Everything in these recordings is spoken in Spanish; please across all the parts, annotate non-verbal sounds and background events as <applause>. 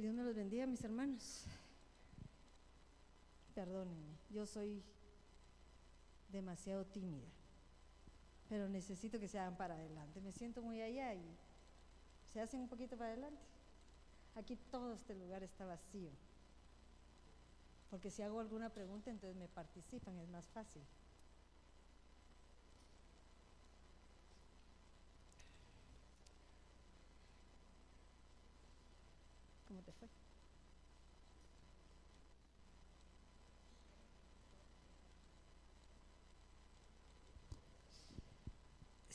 Dios me los bendiga, mis hermanos. Perdónenme, yo soy demasiado tímida, pero necesito que se hagan para adelante. Me siento muy allá y se hacen un poquito para adelante. Aquí todo este lugar está vacío, porque si hago alguna pregunta, entonces me participan, es más fácil. ¿Cómo te fue?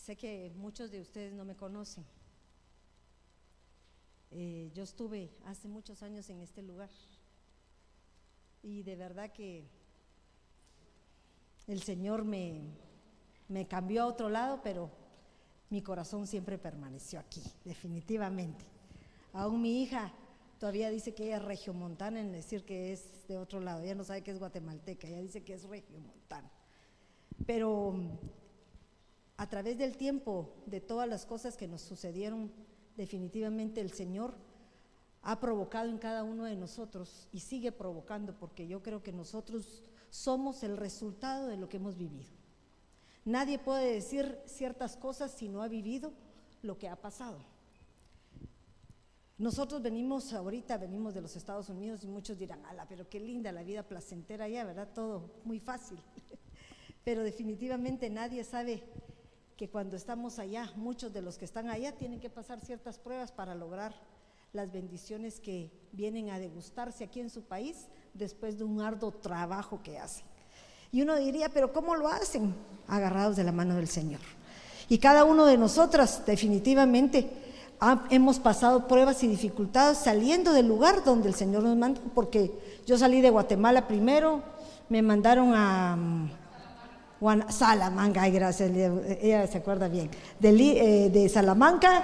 Sé que muchos de ustedes no me conocen. Eh, yo estuve hace muchos años en este lugar y de verdad que el Señor me, me cambió a otro lado, pero mi corazón siempre permaneció aquí, definitivamente. Aún mi hija todavía dice que ella es regiomontana en decir que es de otro lado. Ella no sabe que es guatemalteca, ella dice que es regiomontana. Pero a través del tiempo, de todas las cosas que nos sucedieron, definitivamente el Señor ha provocado en cada uno de nosotros y sigue provocando, porque yo creo que nosotros somos el resultado de lo que hemos vivido. Nadie puede decir ciertas cosas si no ha vivido lo que ha pasado. Nosotros venimos ahorita, venimos de los Estados Unidos y muchos dirán, ala, pero qué linda la vida placentera allá, ¿verdad? Todo muy fácil. <laughs> pero definitivamente nadie sabe que cuando estamos allá, muchos de los que están allá tienen que pasar ciertas pruebas para lograr las bendiciones que vienen a degustarse aquí en su país después de un arduo trabajo que hacen. Y uno diría, pero ¿cómo lo hacen? Agarrados de la mano del Señor. Y cada uno de nosotras definitivamente hemos pasado pruebas y dificultades saliendo del lugar donde el Señor nos mandó, porque yo salí de Guatemala primero, me mandaron a Salamanca, ay, gracias, ella se acuerda bien, de, eh, de Salamanca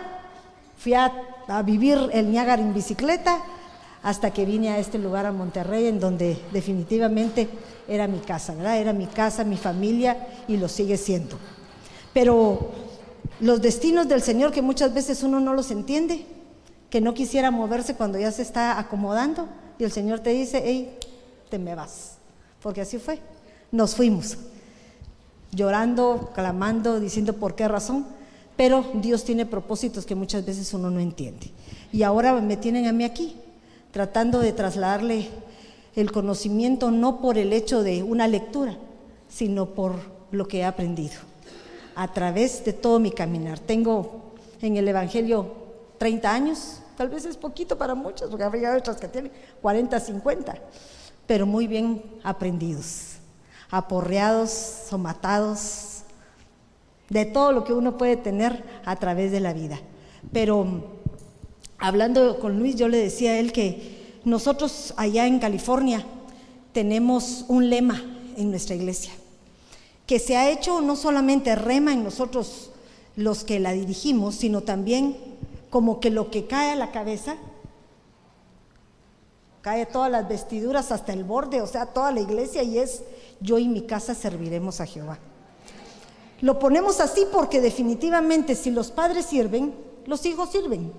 fui a, a, vivir el Niágara en bicicleta hasta que vine a este lugar, a Monterrey, en donde definitivamente era mi casa, ¿verdad? Era mi casa, mi familia y lo sigue siendo. Pero los destinos del Señor que muchas veces uno no los entiende, que no quisiera moverse cuando ya se está acomodando y el Señor te dice, hey, te me vas, porque así fue, nos fuimos, llorando, clamando, diciendo por qué razón, pero Dios tiene propósitos que muchas veces uno no entiende. Y ahora me tienen a mí aquí, tratando de trasladarle el conocimiento no por el hecho de una lectura, sino por lo que he aprendido a través de todo mi caminar. Tengo en el Evangelio 30 años, tal vez es poquito para muchos, porque habría otras que tienen 40, 50, pero muy bien aprendidos, aporreados, somatados, de todo lo que uno puede tener a través de la vida. Pero hablando con Luis, yo le decía a él que nosotros allá en California tenemos un lema en nuestra iglesia que se ha hecho no solamente rema en nosotros los que la dirigimos, sino también como que lo que cae a la cabeza, cae todas las vestiduras hasta el borde, o sea, toda la iglesia y es yo y mi casa serviremos a Jehová. Lo ponemos así porque definitivamente si los padres sirven, los hijos sirven.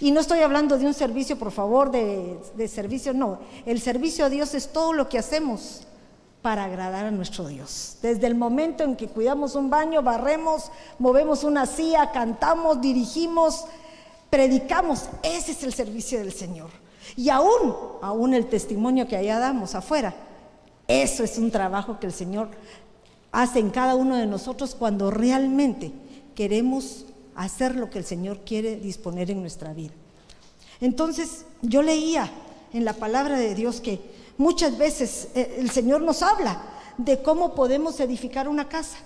Y no estoy hablando de un servicio, por favor, de, de servicio, no. El servicio a Dios es todo lo que hacemos para agradar a nuestro Dios. Desde el momento en que cuidamos un baño, barremos, movemos una silla, cantamos, dirigimos, predicamos, ese es el servicio del Señor. Y aún, aún el testimonio que allá damos afuera, eso es un trabajo que el Señor hace en cada uno de nosotros cuando realmente queremos hacer lo que el Señor quiere disponer en nuestra vida. Entonces, yo leía en la palabra de Dios que Muchas veces eh, el Señor nos habla de cómo podemos edificar una casa.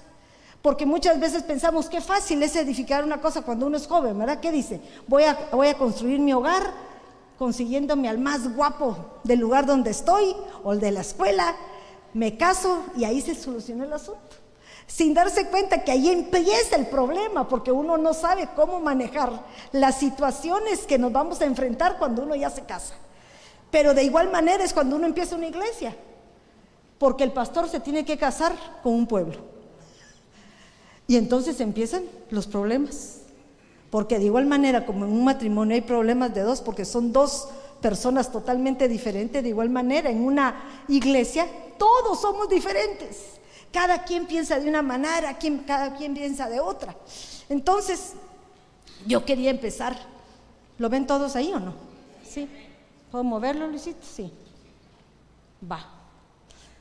Porque muchas veces pensamos qué fácil es edificar una cosa cuando uno es joven, ¿verdad? ¿Qué dice? Voy a, voy a construir mi hogar consiguiéndome al más guapo del lugar donde estoy o el de la escuela, me caso y ahí se soluciona el asunto. Sin darse cuenta que ahí empieza el problema, porque uno no sabe cómo manejar las situaciones que nos vamos a enfrentar cuando uno ya se casa. Pero de igual manera es cuando uno empieza una iglesia, porque el pastor se tiene que casar con un pueblo. Y entonces empiezan los problemas. Porque de igual manera como en un matrimonio hay problemas de dos, porque son dos personas totalmente diferentes, de igual manera, en una iglesia todos somos diferentes. Cada quien piensa de una manera, cada quien piensa de otra. Entonces, yo quería empezar. ¿Lo ven todos ahí o no? Sí. ¿Puedo moverlo, Luisito? Sí. Va.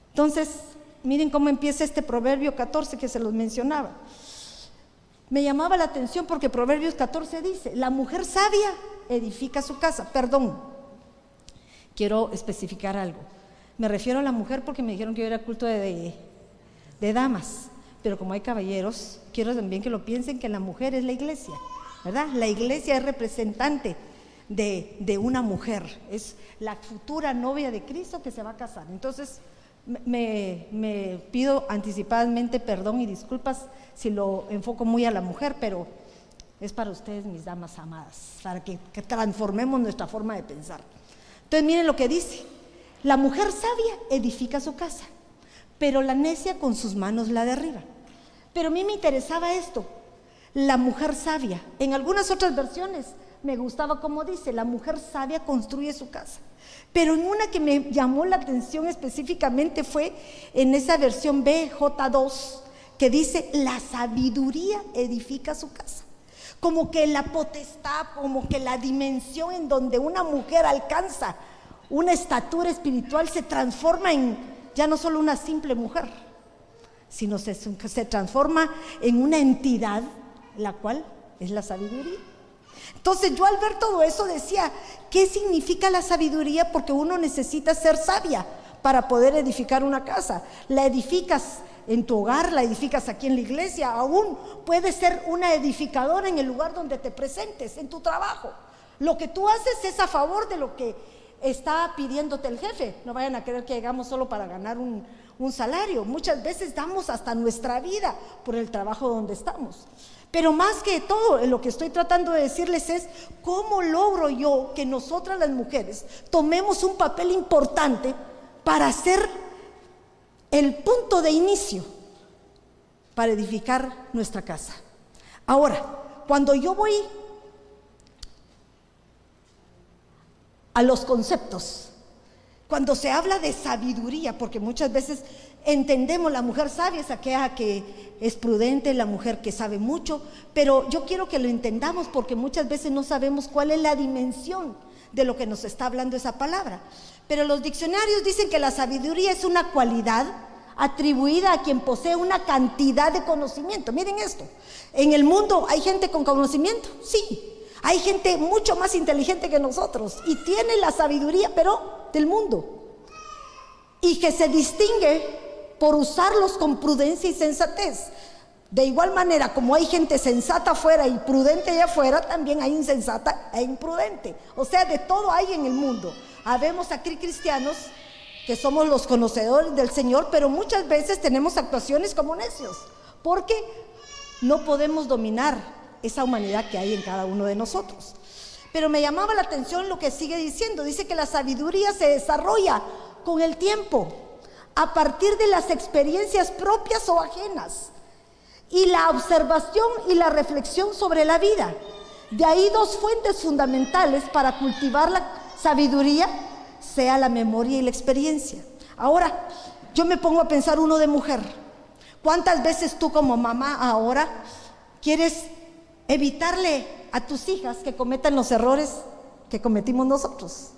Entonces, miren cómo empieza este proverbio 14 que se los mencionaba. Me llamaba la atención porque Proverbios 14 dice, la mujer sabia edifica su casa. Perdón, quiero especificar algo. Me refiero a la mujer porque me dijeron que yo era culto de, de damas, pero como hay caballeros, quiero también que lo piensen que la mujer es la iglesia, ¿verdad? La iglesia es representante de, de, una mujer, es la futura novia de Cristo que se va a casar. Entonces, me, pido anticipadamente perdón y disculpas si lo enfoco muy a la mujer, pero es para ustedes, mis damas amadas, para que, que transformemos nuestra forma de pensar. Entonces, miren lo que dice. La mujer sabia edifica su casa, pero la necia con sus manos la derriba. Pero a mí me interesaba esto, la mujer sabia. En algunas otras versiones me gustaba como dice, la mujer sabia construye su casa. Pero en una que me llamó la atención específicamente fue en esa versión BJ2, que dice, la sabiduría edifica su casa. Como que la potestad, como que la dimensión en donde una mujer alcanza una estatura espiritual se transforma en ya no solo una simple mujer, sino se, se transforma en una entidad, la cual es la sabiduría. Entonces yo al ver todo eso decía, ¿qué significa la sabiduría? Porque uno necesita ser sabia para poder edificar una casa. La edificas en tu hogar, la edificas aquí en la iglesia, aún puedes ser una edificadora en el lugar donde te presentes, en tu trabajo. Lo que tú haces es a favor de lo que está pidiéndote el jefe. No vayan a creer que llegamos solo para ganar un, salario. Muchas veces damos hasta nuestra vida por el trabajo donde estamos. Pero más que todo, lo que estoy tratando de decirles es cómo logro yo que nosotras las mujeres tomemos un papel importante para ser el punto de inicio para edificar nuestra casa. Ahora, cuando yo voy a los conceptos. Cuando se habla de sabiduría, porque muchas veces entendemos la mujer sabia es aquella que es prudente, la mujer que sabe mucho, pero yo quiero que lo entendamos porque muchas veces no sabemos cuál es la dimensión de lo que nos está hablando esa palabra. Pero los diccionarios dicen que la sabiduría es una cualidad atribuida a quien posee una cantidad de conocimiento. Miren esto, en el mundo hay gente con conocimiento, sí, hay gente mucho más inteligente que nosotros y tiene la sabiduría, pero del mundo. Y que se distingue por usarlos con prudencia y sensatez. De igual manera, como hay gente sensata afuera y prudente allá afuera, también hay insensata e imprudente. O sea, de todo hay en el mundo. Habemos aquí cristianos que somos los conocedores del Señor, pero muchas veces tenemos actuaciones como necios, porque no podemos dominar esa humanidad que hay en cada uno de nosotros. Pero me llamaba la atención lo que sigue diciendo. Dice que la sabiduría se desarrolla con el tiempo, a partir de las experiencias propias o ajenas, y la observación y la reflexión sobre la vida. De ahí dos fuentes fundamentales para cultivar la sabiduría, sea la memoria y la experiencia. Ahora, yo me pongo a pensar uno de mujer. ¿Cuántas veces tú como mamá ahora quieres evitarle a tus hijas que cometan los errores que cometimos nosotros.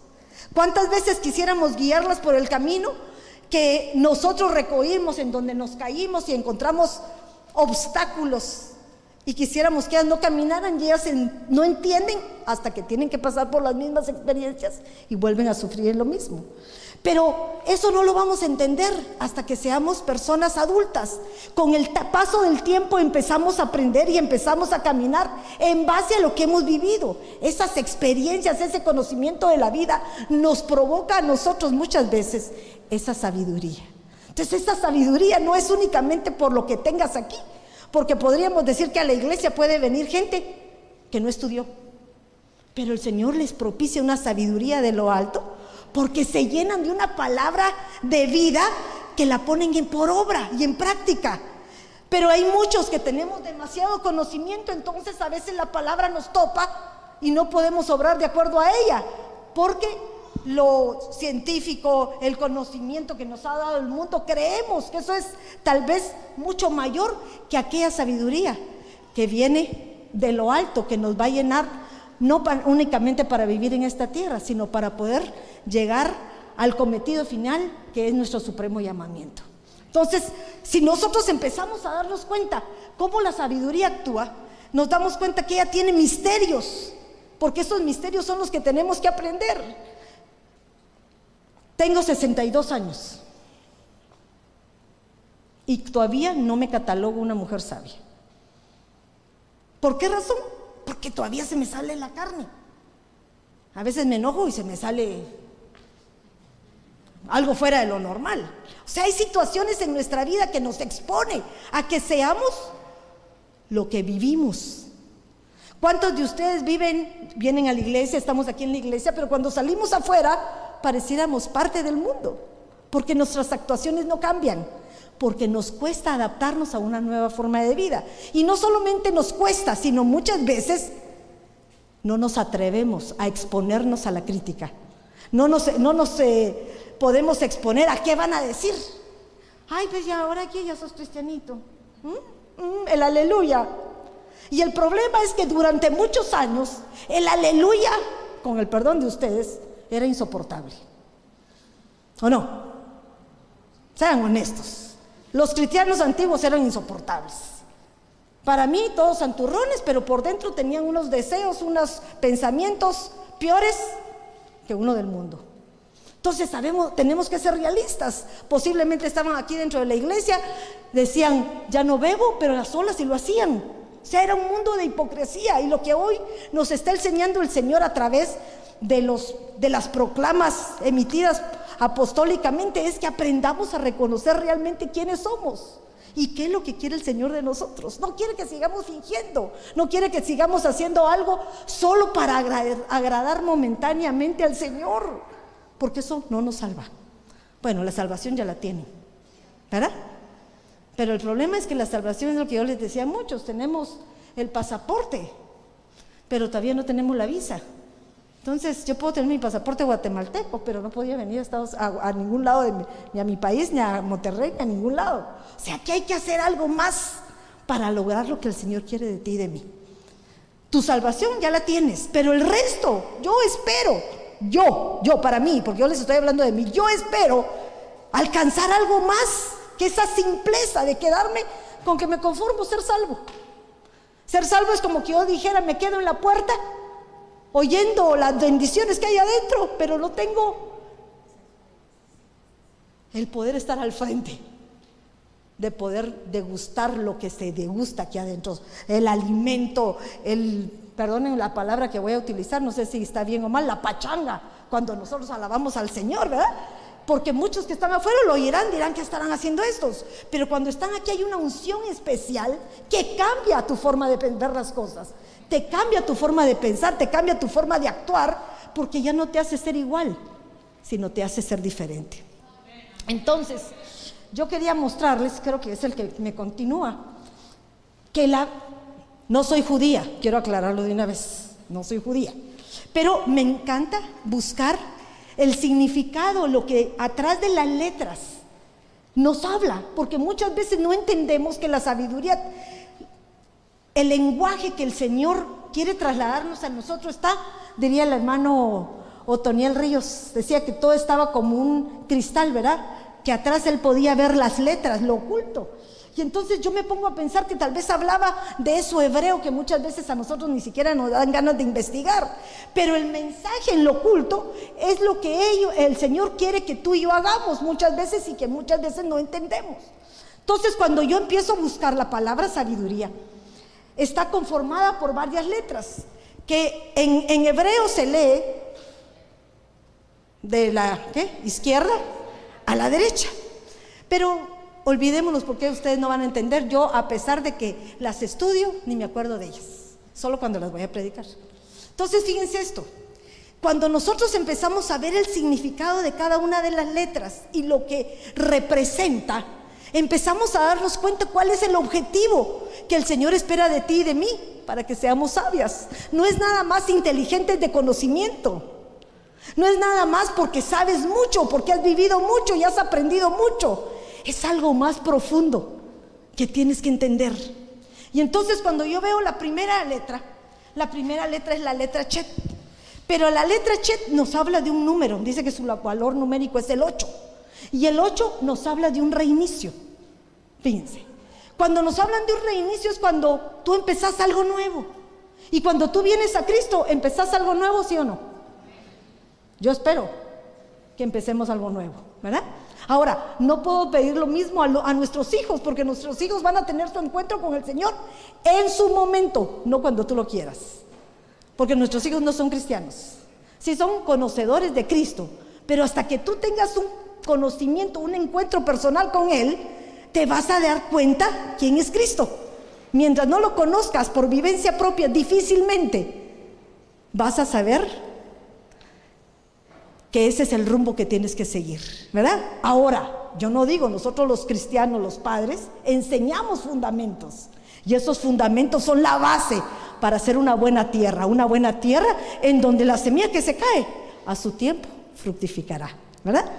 ¿Cuántas veces quisiéramos guiarlas por el camino que nosotros recogimos en donde nos caímos y encontramos obstáculos y quisiéramos que ellas no caminaran y ellas no entienden hasta que tienen que pasar por las mismas experiencias y vuelven a sufrir lo mismo? Pero eso no lo vamos a entender hasta que seamos personas adultas. Con el paso del tiempo empezamos a aprender y empezamos a caminar en base a lo que hemos vivido. Esas experiencias, ese conocimiento de la vida nos provoca a nosotros muchas veces esa sabiduría. Entonces esa sabiduría no es únicamente por lo que tengas aquí, porque podríamos decir que a la iglesia puede venir gente que no estudió, pero el Señor les propicia una sabiduría de lo alto porque se llenan de una palabra de vida que la ponen en por obra y en práctica. Pero hay muchos que tenemos demasiado conocimiento, entonces a veces la palabra nos topa y no podemos obrar de acuerdo a ella, porque lo científico, el conocimiento que nos ha dado el mundo, creemos que eso es tal vez mucho mayor que aquella sabiduría que viene de lo alto, que nos va a llenar no únicamente para vivir en esta tierra, sino para poder llegar al cometido final, que es nuestro supremo llamamiento. Entonces, si nosotros empezamos a darnos cuenta cómo la sabiduría actúa, nos damos cuenta que ella tiene misterios, porque esos misterios son los que tenemos que aprender. Tengo 62 años y todavía no me catalogo una mujer sabia. ¿Por qué razón? Porque todavía se me sale la carne. A veces me enojo y se me sale algo fuera de lo normal. O sea, hay situaciones en nuestra vida que nos expone a que seamos lo que vivimos. ¿Cuántos de ustedes viven, vienen a la iglesia, estamos aquí en la iglesia, pero cuando salimos afuera pareciéramos parte del mundo? Porque nuestras actuaciones no cambian, porque nos cuesta adaptarnos a una nueva forma de vida. Y no solamente nos cuesta, sino muchas veces no nos atrevemos a exponernos a la crítica. No nos, no nos eh, podemos exponer a qué van a decir. Ay, pues ya, ahora aquí ya sos cristianito. ¿Mm? ¿Mm? El aleluya. Y el problema es que durante muchos años el aleluya, con el perdón de ustedes, era insoportable. ¿O no? Sean honestos. Los cristianos antiguos eran insoportables. Para mí todos santurrones, pero por dentro tenían unos deseos, unos pensamientos peores que uno del mundo. Entonces sabemos, tenemos que ser realistas. Posiblemente estaban aquí dentro de la iglesia, decían, ya no bebo, pero las olas y lo hacían. O sea, era un mundo de hipocresía y lo que hoy nos está enseñando el Señor a través de, los, de las proclamas emitidas apostólicamente es que aprendamos a reconocer realmente quiénes somos. ¿Y qué es lo que quiere el Señor de nosotros? No quiere que sigamos fingiendo, no quiere que sigamos haciendo algo solo para agradar momentáneamente al Señor porque eso no nos salva. Bueno, la salvación ya la tienen, ¿verdad? Pero el problema es que la salvación es lo que yo les decía a muchos, tenemos el pasaporte, pero todavía no tenemos la visa. Entonces, yo puedo tener mi pasaporte guatemalteco, pero no podía venir a, Estados, a, ningún lado, ni a mi país, ni a Monterrey, ni a ningún lado. O sea, que hay que hacer algo más para lograr lo que el Señor quiere de ti y de mí. Tu salvación ya la tienes, pero el resto, yo espero yo, yo para mí, porque yo les estoy hablando de mí, yo espero alcanzar algo más que esa simpleza de quedarme con que me conformo ser salvo. Ser salvo es como que yo dijera, me quedo en la puerta oyendo las bendiciones que hay adentro, pero no tengo el poder estar al frente, de poder degustar lo que se degusta aquí adentro, el alimento, el perdonen la palabra que voy a utilizar, no sé si está bien o mal, la pachanga, cuando nosotros alabamos al Señor, ¿verdad? Porque muchos que están afuera lo oirán, dirán que estarán haciendo estos. Pero cuando están aquí hay una unción especial que cambia tu forma de ver las cosas. Te cambia tu forma de pensar, te cambia tu forma de actuar, porque ya no te hace ser igual, sino te hace ser diferente. Entonces, yo quería mostrarles, creo que es el que me continúa, que la no soy judía, quiero aclararlo de una vez, no soy judía. Pero me encanta buscar el significado, lo que atrás de las letras nos habla, porque muchas veces no entendemos que la sabiduría, el lenguaje que el Señor quiere trasladarnos a nosotros está, diría el hermano Otoniel Ríos, decía que todo estaba como un cristal, ¿verdad? Que atrás él podía ver las letras, lo oculto. Y entonces yo me pongo a pensar que tal vez hablaba de eso hebreo que muchas veces a nosotros ni siquiera nos dan ganas de investigar. Pero el mensaje en lo oculto es lo que el Señor quiere que tú y yo hagamos muchas veces y que muchas veces no entendemos. Entonces cuando yo empiezo a buscar la palabra sabiduría, está conformada por varias letras, que en hebreo se lee de la izquierda a la derecha. Pero olvidémonos porque ustedes no van a entender. Yo, a pesar de que las estudio, ni me acuerdo de ellas, solo cuando las voy a predicar. Entonces, fíjense esto. Cuando nosotros empezamos a ver el significado de cada una de las letras y lo que representa, empezamos a darnos cuenta cuál es el objetivo que el Señor espera de ti y de mí para que seamos sabias. No es nada más inteligentes de conocimiento. No es nada más porque sabes mucho, porque has vivido mucho y has aprendido mucho. Es algo más profundo que tienes que entender. Y entonces cuando yo veo la primera letra, la primera letra es la letra Chet. Pero la letra Chet nos habla de un número, dice que su valor numérico es el 8. Y el 8 nos habla de un reinicio. Fíjense, cuando nos hablan de un reinicio es cuando tú empezás algo nuevo. Y cuando tú vienes a Cristo, empezás algo nuevo, ¿sí o no? Yo espero que empecemos algo nuevo, ¿verdad? Ahora, no puedo pedir lo mismo a, nuestros hijos, porque nuestros hijos van a tener su encuentro con el Señor en su momento, no cuando tú lo quieras. Porque nuestros hijos no son cristianos. Sí son conocedores de Cristo, pero hasta que tú tengas un conocimiento, un encuentro personal con Él, te vas a dar cuenta quién es Cristo. Mientras no lo conozcas por vivencia propia, difícilmente vas a saber que ese es el rumbo que tienes que seguir, ¿verdad? Ahora, yo no digo, nosotros los cristianos, los padres, enseñamos fundamentos. Y esos fundamentos son la base para hacer una buena tierra, una buena tierra en donde la semilla que se cae a su tiempo fructificará, ¿verdad?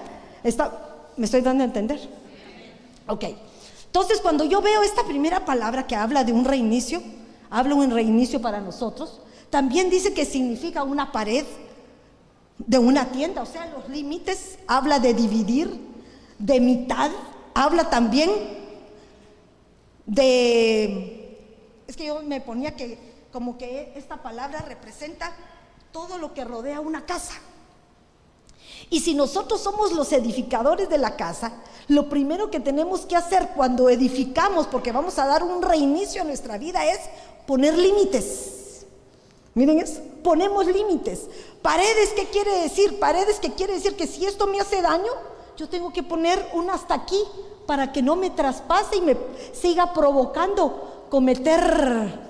¿Me estoy dando a entender? Ok. Entonces, cuando yo veo esta primera palabra que habla de un reinicio, habla un reinicio para nosotros, también dice que significa una pared de una tienda, o sea, los límites, habla de dividir, de mitad, habla también de... Es que yo me ponía que como que esta palabra representa todo lo que rodea una casa. Y si nosotros somos los edificadores de la casa, lo primero que tenemos que hacer cuando edificamos, porque vamos a dar un reinicio a nuestra vida, es poner límites. Miren eso, ponemos límites. Paredes, ¿qué quiere decir? Paredes, ¿qué quiere decir? Que si esto me hace daño, yo tengo que poner un hasta aquí para que no me traspase y me siga provocando cometer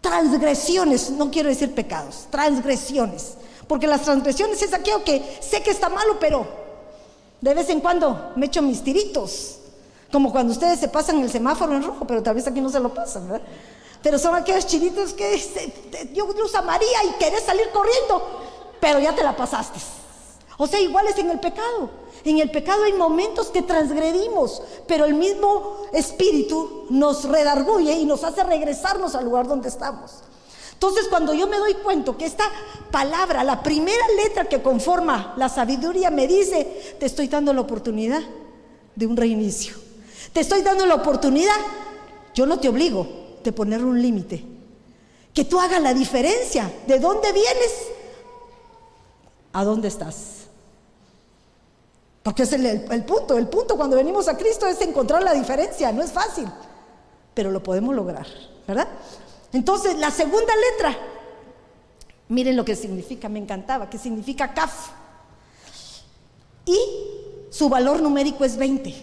transgresiones, no quiero decir pecados, transgresiones. Porque las transgresiones es aquello que sé que está malo, pero de vez en cuando me echo mis tiritos. Como cuando ustedes se pasan el semáforo en rojo, pero tal vez aquí no se lo pasan, ¿verdad? Pero son aquellos chiritos que Dios luz María y querés salir corriendo, pero ya te la pasaste. O sea, igual es en el pecado. En el pecado hay momentos que transgredimos, pero el mismo Espíritu nos redarguye y nos hace regresarnos al lugar donde estamos. Entonces, cuando yo me doy cuenta que esta palabra, la primera letra que conforma la sabiduría, me dice, te estoy dando la oportunidad de un reinicio. Te estoy dando la oportunidad, yo no te obligo, de poner un límite. Que tú hagas la diferencia de dónde vienes a dónde estás. Porque es el, el, punto, el punto cuando venimos a Cristo es encontrar la diferencia, no es fácil, pero lo podemos lograr, ¿verdad? Entonces, la segunda letra, miren lo que significa, me encantaba, que significa CAF. Y su valor numérico es 20.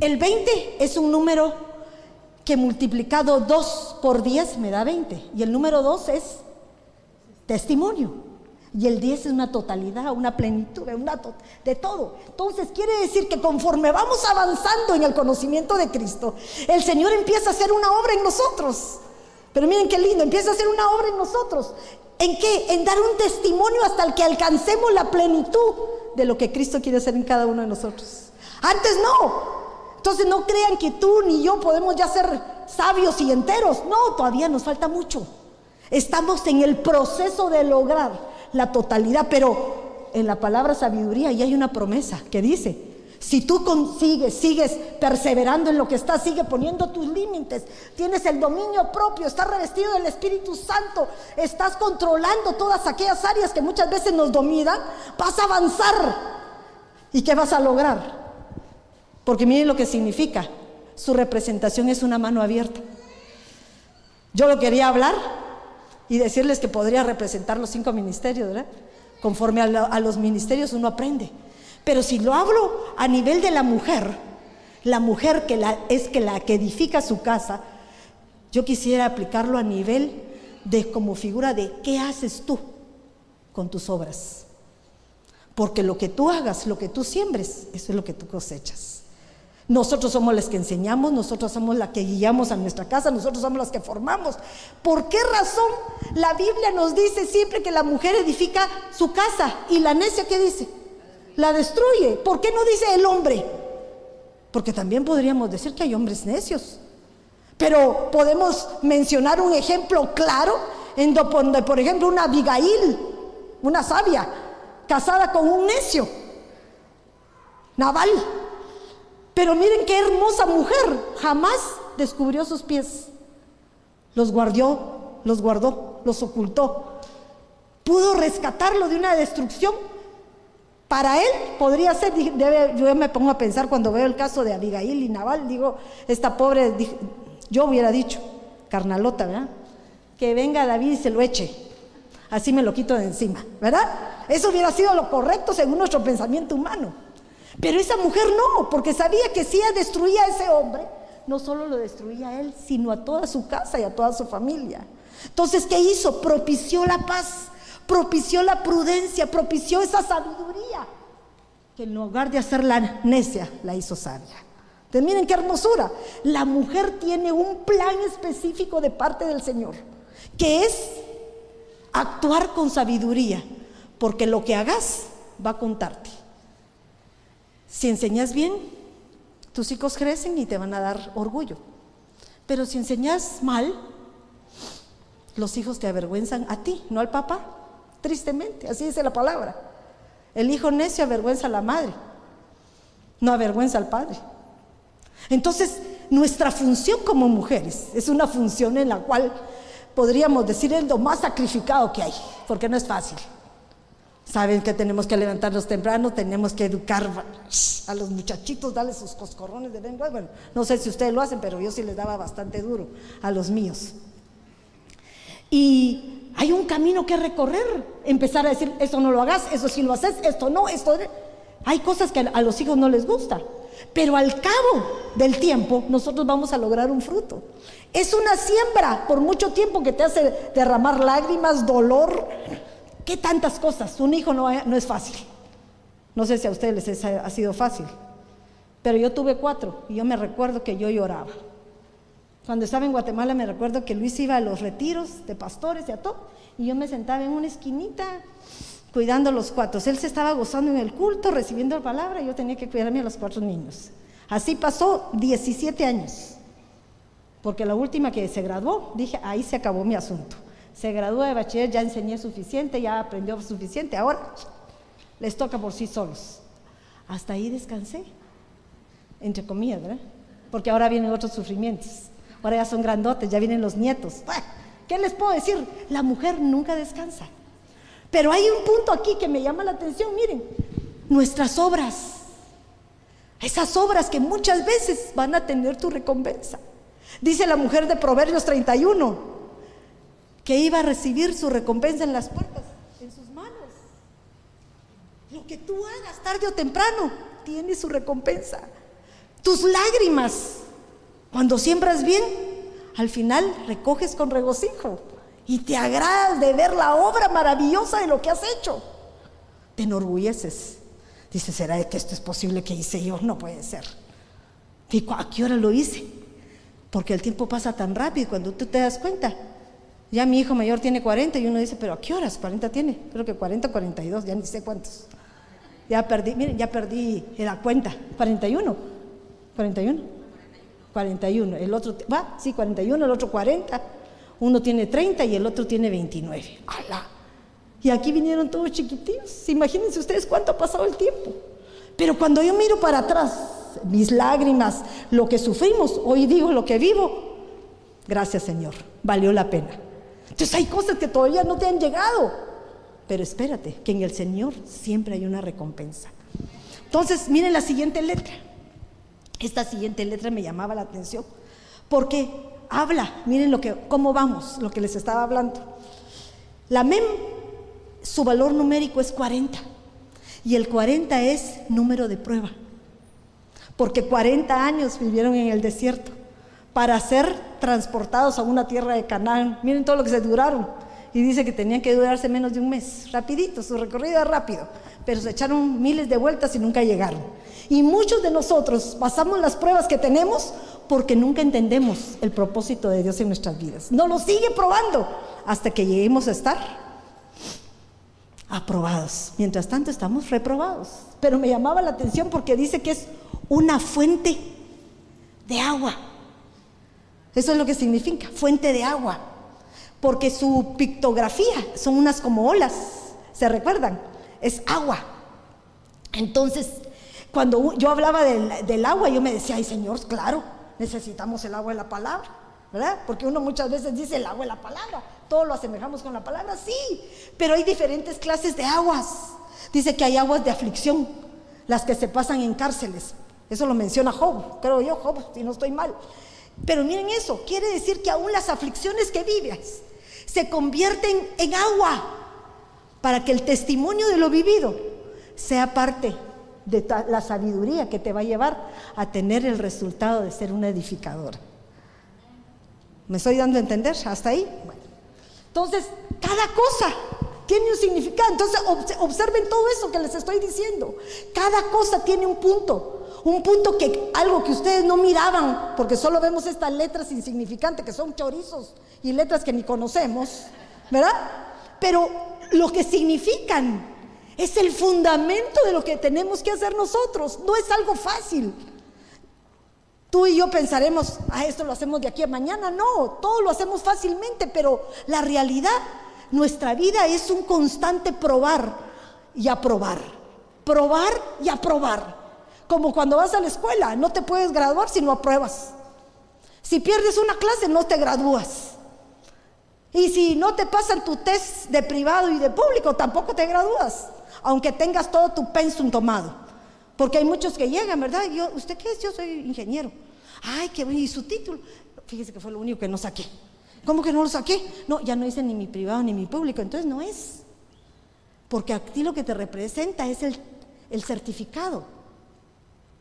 El 20 es un número que multiplicado 2 por 10 me da 20. Y el número 2 es testimonio. Y el 10 es una totalidad, una plenitud, una de todo. Entonces quiere decir que conforme vamos avanzando en el conocimiento de Cristo, el Señor empieza a hacer una obra en nosotros. Pero miren qué lindo, empieza a hacer una obra en nosotros. ¿En qué? En dar un testimonio hasta el que alcancemos la plenitud de lo que Cristo quiere hacer en cada uno de nosotros. Antes no. Entonces no crean que tú ni yo podemos ya ser sabios y enteros. No, todavía nos falta mucho. Estamos en el proceso de lograr la totalidad, pero en la palabra sabiduría ya hay una promesa que dice, si tú consigues, sigues perseverando en lo que estás, sigue poniendo tus límites, tienes el dominio propio, estás revestido del Espíritu Santo, estás controlando todas aquellas áreas que muchas veces nos dominan, vas a avanzar. ¿Y qué vas a lograr? Porque miren lo que significa. Su representación es una mano abierta. Yo lo quería hablar y decirles que podría representar los cinco ministerios, ¿verdad? Conforme a, los ministerios uno aprende. Pero si lo hablo a nivel de la mujer, la mujer que es que la que edifica su casa, yo quisiera aplicarlo a nivel de como figura de qué haces tú con tus obras. Porque lo que tú hagas, lo que tú siembres, eso es lo que tú cosechas. Nosotros somos las que enseñamos, nosotros somos las que guiamos a nuestra casa, nosotros somos las que formamos. ¿Por qué razón la Biblia nos dice siempre que la mujer edifica su casa y la necia qué dice? La destruye. ¿Por qué no dice el hombre? Porque también podríamos decir que hay hombres necios. Pero podemos mencionar un ejemplo claro en donde, por ejemplo, una Abigail, una sabia, casada con un necio, Naval. Pero miren qué hermosa mujer, jamás descubrió sus pies. Los guardó, los guardó, los ocultó. Pudo rescatarlo de una destrucción. Para él podría ser, yo me pongo a pensar cuando veo el caso de Abigail y Naval, digo, esta pobre, yo hubiera dicho, carnalota, ¿verdad? Que venga David y se lo eche. Así me lo quito de encima, ¿verdad? Eso hubiera sido lo correcto según nuestro pensamiento humano. Pero esa mujer no, porque sabía que si ella destruía a ese hombre, no solo lo destruía a él, sino a toda su casa y a toda su familia. Entonces, ¿qué hizo? Propició la paz, propició la prudencia, propició esa sabiduría, que en lugar de hacerla necia, la hizo sabia. Entonces, miren qué hermosura. La mujer tiene un plan específico de parte del Señor, que es actuar con sabiduría, porque lo que hagas va a contarte. Si enseñas bien, tus hijos crecen y te van a dar orgullo. Pero si enseñas mal, los hijos te avergüenzan a ti, no al papá. Tristemente, así dice la palabra. El hijo necio avergüenza a la madre, no avergüenza al padre. Entonces, nuestra función como mujeres es una función en la cual podríamos decir es lo más sacrificado que hay, porque no es fácil. Saben que tenemos que levantarnos temprano, tenemos que educar a los muchachitos, darles sus coscorrones de lengua. Bueno, no sé si ustedes lo hacen, pero yo sí les daba bastante duro a los míos. Y hay un camino que recorrer, empezar a decir, esto no lo hagas, eso sí lo haces, esto no, esto... Hay cosas que a los hijos no les gusta, pero al cabo del tiempo nosotros vamos a lograr un fruto. Es una siembra por mucho tiempo que te hace derramar lágrimas, dolor, ¿Qué tantas cosas? Un hijo no, es fácil. No sé si a ustedes les ha sido fácil, pero yo tuve cuatro y yo me recuerdo que yo lloraba. Cuando estaba en Guatemala me recuerdo que Luis iba a los retiros de pastores y a todo, y yo me sentaba en una esquinita cuidando los cuatro. Él se estaba gozando en el culto, recibiendo la palabra, y yo tenía que cuidarme a los cuatro niños. Así pasó 17 años, porque la última que se graduó, dije, ahí se acabó mi asunto se graduó de bachiller, ya enseñé suficiente, ya aprendió suficiente, ahora les toca por sí solos. Hasta ahí descansé, entre comillas, ¿verdad? Porque ahora vienen otros sufrimientos. Ahora ya son grandotes, ya vienen los nietos. ¿Qué les puedo decir? La mujer nunca descansa. Pero hay un punto aquí que me llama la atención, miren, nuestras obras. Esas obras que muchas veces van a tener tu recompensa. Dice la mujer de Proverbios 31, que iba a recibir su recompensa en las puertas, en sus manos. Lo que tú hagas tarde o temprano tiene su recompensa. Tus lágrimas, cuando siembras bien, al final recoges con regocijo y te agradas de ver la obra maravillosa de lo que has hecho. Te enorgulleces. Dices, ¿será que esto es posible que hice yo? No puede ser. Digo, ¿a qué hora lo hice? Porque el tiempo pasa tan rápido cuando tú te das cuenta, ya mi hijo mayor tiene 40 y uno dice, pero ¿a qué horas 40 tiene? Creo que 40, 42, ya ni sé cuántos. Ya perdí, miren, ya perdí la cuenta. 41. 41. 41. El otro, va, sí, 41, el otro 40. Uno tiene 30 y el otro tiene 29. ¡Hala! Y aquí vinieron todos chiquititos. Imagínense ustedes cuánto ha pasado el tiempo. Pero cuando yo miro para atrás, mis lágrimas, lo que sufrimos, hoy digo lo que vivo, gracias Señor, valió la pena. Entonces hay cosas que todavía no te han llegado. Pero espérate, que en el Señor siempre hay una recompensa. Entonces, miren la siguiente letra. Esta siguiente letra me llamaba la atención porque habla, miren lo que cómo vamos, lo que les estaba hablando. La mem su valor numérico es 40 y el 40 es número de prueba. Porque 40 años vivieron en el desierto para ser transportados a una tierra de Canaán. Miren todo lo que se duraron. Y dice que tenían que durarse menos de un mes. Rapidito, su recorrido es rápido. pero se echaron miles de vueltas y nunca llegaron. Y muchos de nosotros pasamos las pruebas que tenemos porque nunca entendemos el propósito de Dios en nuestras vidas. No lo sigue probando hasta que lleguemos a estar aprobados. Mientras tanto estamos reprobados. Pero me llamaba la atención porque dice que es una fuente de agua. Eso es lo que significa, fuente de agua. Porque su pictografía son unas como olas, ¿se recuerdan? Es agua. Entonces, cuando yo hablaba del, agua, yo me decía, ay Señor, claro, necesitamos el agua de la palabra, ¿verdad? Porque uno muchas veces dice el agua de la palabra, todo lo asemejamos con la palabra, sí, pero hay diferentes clases de aguas. Dice que hay aguas de aflicción, las que se pasan en cárceles. Eso lo menciona Job, creo yo, Job, si no estoy mal. Pero miren eso, quiere decir que aún las aflicciones que vives se convierten en agua para que el testimonio de lo vivido sea parte de la sabiduría que te va a llevar a tener el resultado de ser una edificadora. ¿Me estoy dando a entender hasta ahí? Entonces, cada cosa tiene un significado. Entonces, observen todo eso que les estoy diciendo. Cada cosa tiene un punto. Un punto que algo que ustedes no miraban, porque solo vemos estas letras insignificantes que son chorizos y letras que ni conocemos, ¿verdad? Pero lo que significan es el fundamento de lo que tenemos que hacer nosotros. No es algo fácil. Tú y yo pensaremos, ah, esto lo hacemos de aquí a mañana. No, todo lo hacemos fácilmente, pero la realidad, nuestra vida es un constante probar y aprobar. Probar y aprobar. Como cuando vas a la escuela, no te puedes graduar si no apruebas. Si pierdes una clase, no te gradúas. Y si no te pasan tu test de privado y de público, tampoco te gradúas aunque tengas todo tu pensum tomado. Porque hay muchos que llegan, ¿verdad? Yo, ¿Usted qué es? Yo soy ingeniero. Ay, qué bueno. ¿Y su título? Fíjese que fue lo único que no saqué. ¿Cómo que no lo saqué? No, ya no hice ni mi privado ni mi público. Entonces no es. Porque a ti lo que te representa es el, el certificado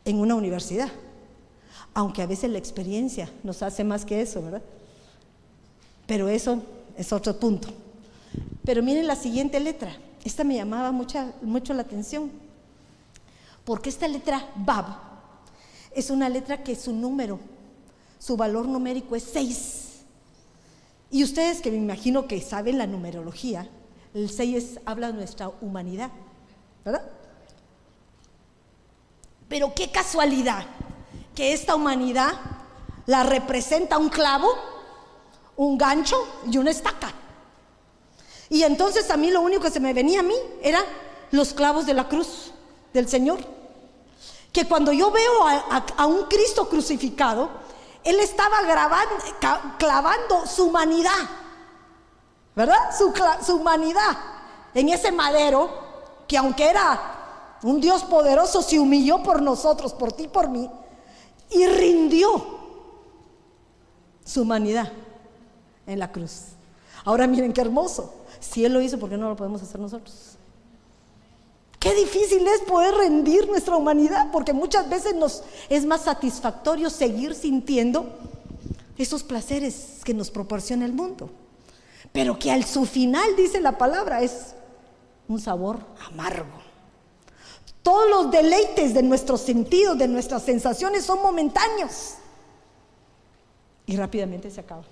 en una universidad. Aunque a veces la experiencia nos hace más que eso, ¿verdad? Pero eso es otro punto. Pero miren la siguiente letra. Esta me llamaba mucho la atención, porque esta letra Bab es una letra que su número, su valor numérico es 6. Y ustedes que me imagino que saben la numerología, el 6 habla de nuestra humanidad, ¿verdad? Pero qué casualidad que esta humanidad la representa un clavo, un gancho y una estaca. Y entonces a mí lo único que se me venía a mí eran los clavos de la cruz del Señor. Que cuando yo veo a, un Cristo crucificado, Él estaba clavando su humanidad, ¿verdad? Su, su humanidad en ese madero, que aunque era un Dios poderoso, se humilló por nosotros, por ti, por mí, y rindió su humanidad en la cruz. Ahora miren qué hermoso. Si Él lo hizo, ¿por qué no lo podemos hacer nosotros? Qué difícil es poder rendir nuestra humanidad, porque muchas veces nos es más satisfactorio seguir sintiendo esos placeres que nos proporciona el mundo. Pero que al su final, dice la palabra, es un sabor amargo. Todos los deleites de nuestros sentidos, de nuestras sensaciones son momentáneos y rápidamente se acaban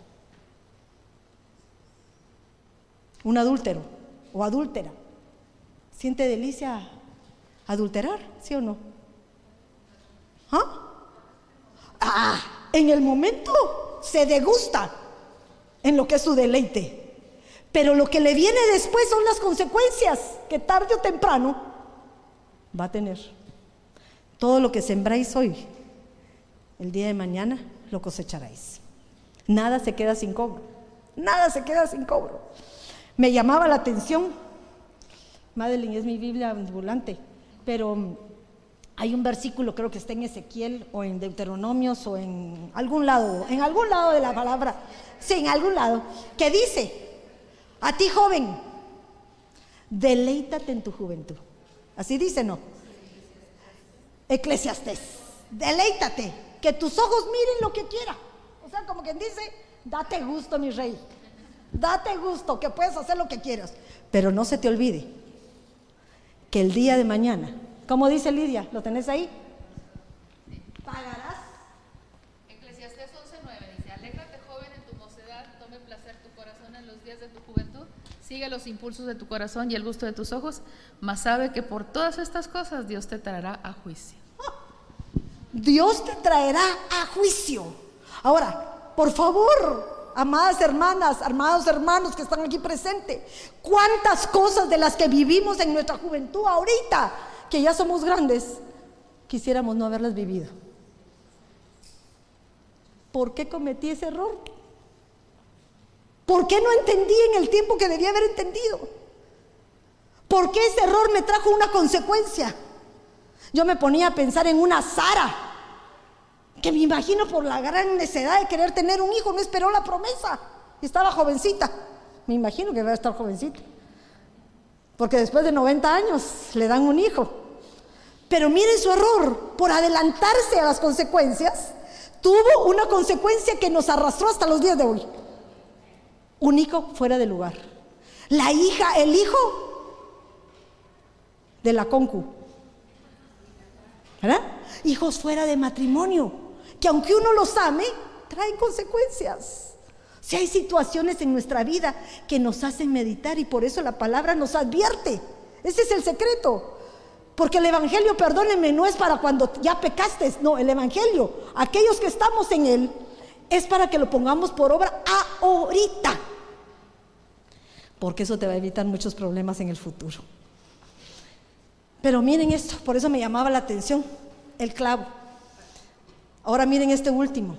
un adúltero o adúltera, ¿siente delicia adulterar? ¿Sí o no? ¿Ah? ah, en el momento se degusta en lo que es su deleite. Pero lo que le viene después son las consecuencias que tarde o temprano va a tener. Todo lo que sembráis hoy, el día de mañana lo cosecharéis. Nada se queda sin cobro. Nada se queda sin cobro me llamaba la atención. Madeline es mi Biblia ambulante, pero hay un versículo, creo que está en Ezequiel o en Deuteronomios o en algún lado, en algún lado de la palabra, sí, en algún lado, que dice, a ti joven, deleítate en tu juventud. Así dice, ¿no? Eclesiastés, deleítate, que tus ojos miren lo que quiera. O sea, como quien dice, date gusto, mi rey. Date gusto, que puedes hacer lo que quieras. Pero no se te olvide que el día de mañana, ¿cómo dice Lidia? ¿Lo tenés ahí? Eclesiastés 11:9 dice, alégrate joven en tu mocedad, tome placer tu corazón en los días de tu juventud, sigue los impulsos de tu corazón y el gusto de tus ojos, mas sabe que por todas estas cosas Dios te traerá a juicio. Dios te traerá a juicio. Ahora, por favor, amadas hermanas, amados hermanos que están aquí presentes, cuántas cosas de las que vivimos en nuestra juventud ahorita, que ya somos grandes, quisiéramos no haberlas vivido. ¿Por qué cometí ese error? ¿Por qué no entendí en el tiempo que debía haber entendido? ¿Por qué ese error me trajo una consecuencia? Yo me ponía a pensar en una Sara, que me imagino por la gran necesidad de querer tener un hijo, no esperó la promesa. Estaba jovencita. Me imagino que va a estar jovencita. Porque después de 90 años le dan un hijo. Pero miren su error, por adelantarse a las consecuencias, tuvo una consecuencia que nos arrastró hasta los días de hoy. Un hijo fuera de lugar. La hija, el hijo de la concu. ¿Verdad? Hijos fuera de matrimonio, que aunque uno los ame, traen consecuencias. Si hay situaciones en nuestra vida que nos hacen meditar y por eso la palabra nos advierte. Ese es el secreto. Porque el Evangelio, perdónenme, no es para cuando ya pecaste, no, el Evangelio, aquellos que estamos en él, es para que lo pongamos por obra ahorita. Porque eso te va a evitar muchos problemas en el futuro. Pero miren esto, por eso me llamaba la atención el clavo. Ahora miren este último.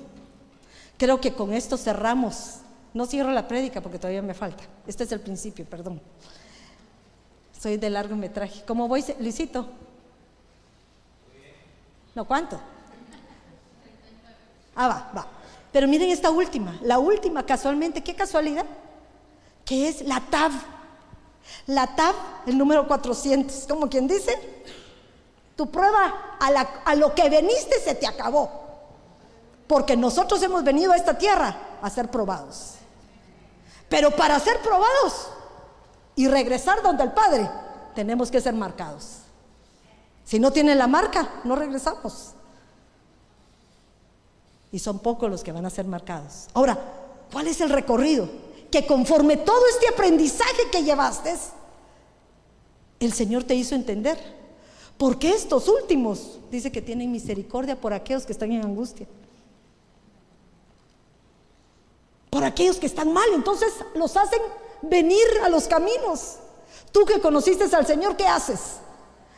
Creo que con esto cerramos. No cierro la prédica porque todavía me falta. Este es el principio, perdón. Soy de largo metraje. ¿Cómo voy, Luisito? ¿No cuánto? Ah, va, va. Pero miren esta última. La última, casualmente, qué casualidad. Que es la TAV. La TAB, el número 400, como quien dice, tu prueba a, a, lo que veniste se te acabó. Porque nosotros hemos venido a esta tierra a ser probados. Pero para ser probados y regresar donde el Padre, tenemos que ser marcados. Si no tienen la marca, no regresamos. Y son pocos los que van a ser marcados. Ahora, ¿cuál es el recorrido? que conforme todo este aprendizaje que llevaste, el Señor te hizo entender. Porque estos últimos, dice que tienen misericordia por aquellos que están en angustia. Por aquellos que están mal, entonces los hacen venir a los caminos. Tú que conociste al Señor, ¿qué haces?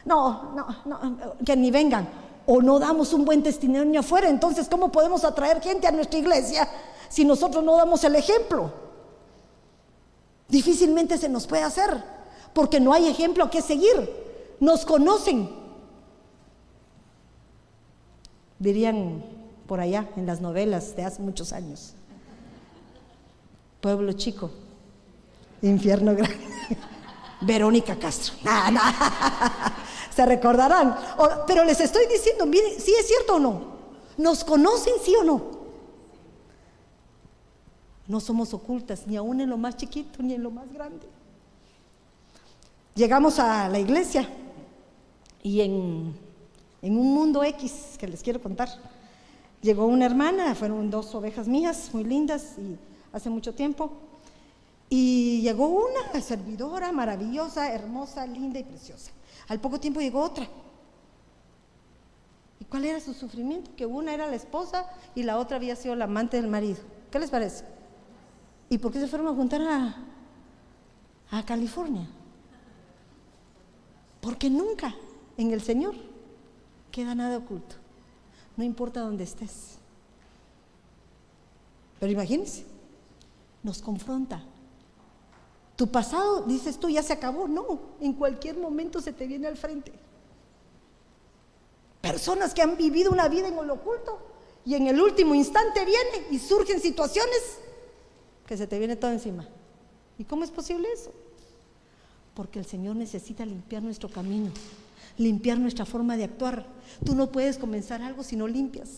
No, no, no, que ni vengan. O no damos un buen testimonio afuera. Entonces, ¿cómo podemos atraer gente a nuestra iglesia si nosotros no damos el ejemplo? Difícilmente se nos puede hacer, porque no hay ejemplo a que seguir. Nos conocen. Dirían por allá en las novelas de hace muchos años. Pueblo chico, infierno grande. <laughs> Verónica Castro. <laughs> Se recordarán. Pero les estoy diciendo, miren, si es cierto o no. ¿Nos conocen, sí o no? No somos ocultas, ni aún en lo más chiquito, ni en lo más grande. Llegamos a la iglesia y en, en un mundo X que les quiero contar, llegó una hermana, fueron dos ovejas mías, muy lindas, y hace mucho tiempo, y llegó una servidora maravillosa, hermosa, linda y preciosa. Al poco tiempo llegó otra. ¿Y cuál era su sufrimiento? Que una era la esposa y la otra había sido la amante del marido. ¿Qué les parece? ¿Y por qué se fueron a juntar a, California? Porque nunca en el Señor queda nada oculto. No importa dónde estés. Pero imagínense, nos confronta. Tu pasado, dices tú, ya se acabó. No, en cualquier momento se te viene al frente. Personas que han vivido una vida en lo oculto y en el último instante vienen y surgen situaciones que se te viene todo encima. ¿Y cómo es posible eso? Porque el Señor necesita limpiar nuestro camino, limpiar nuestra forma de actuar. Tú no puedes comenzar algo si no limpias.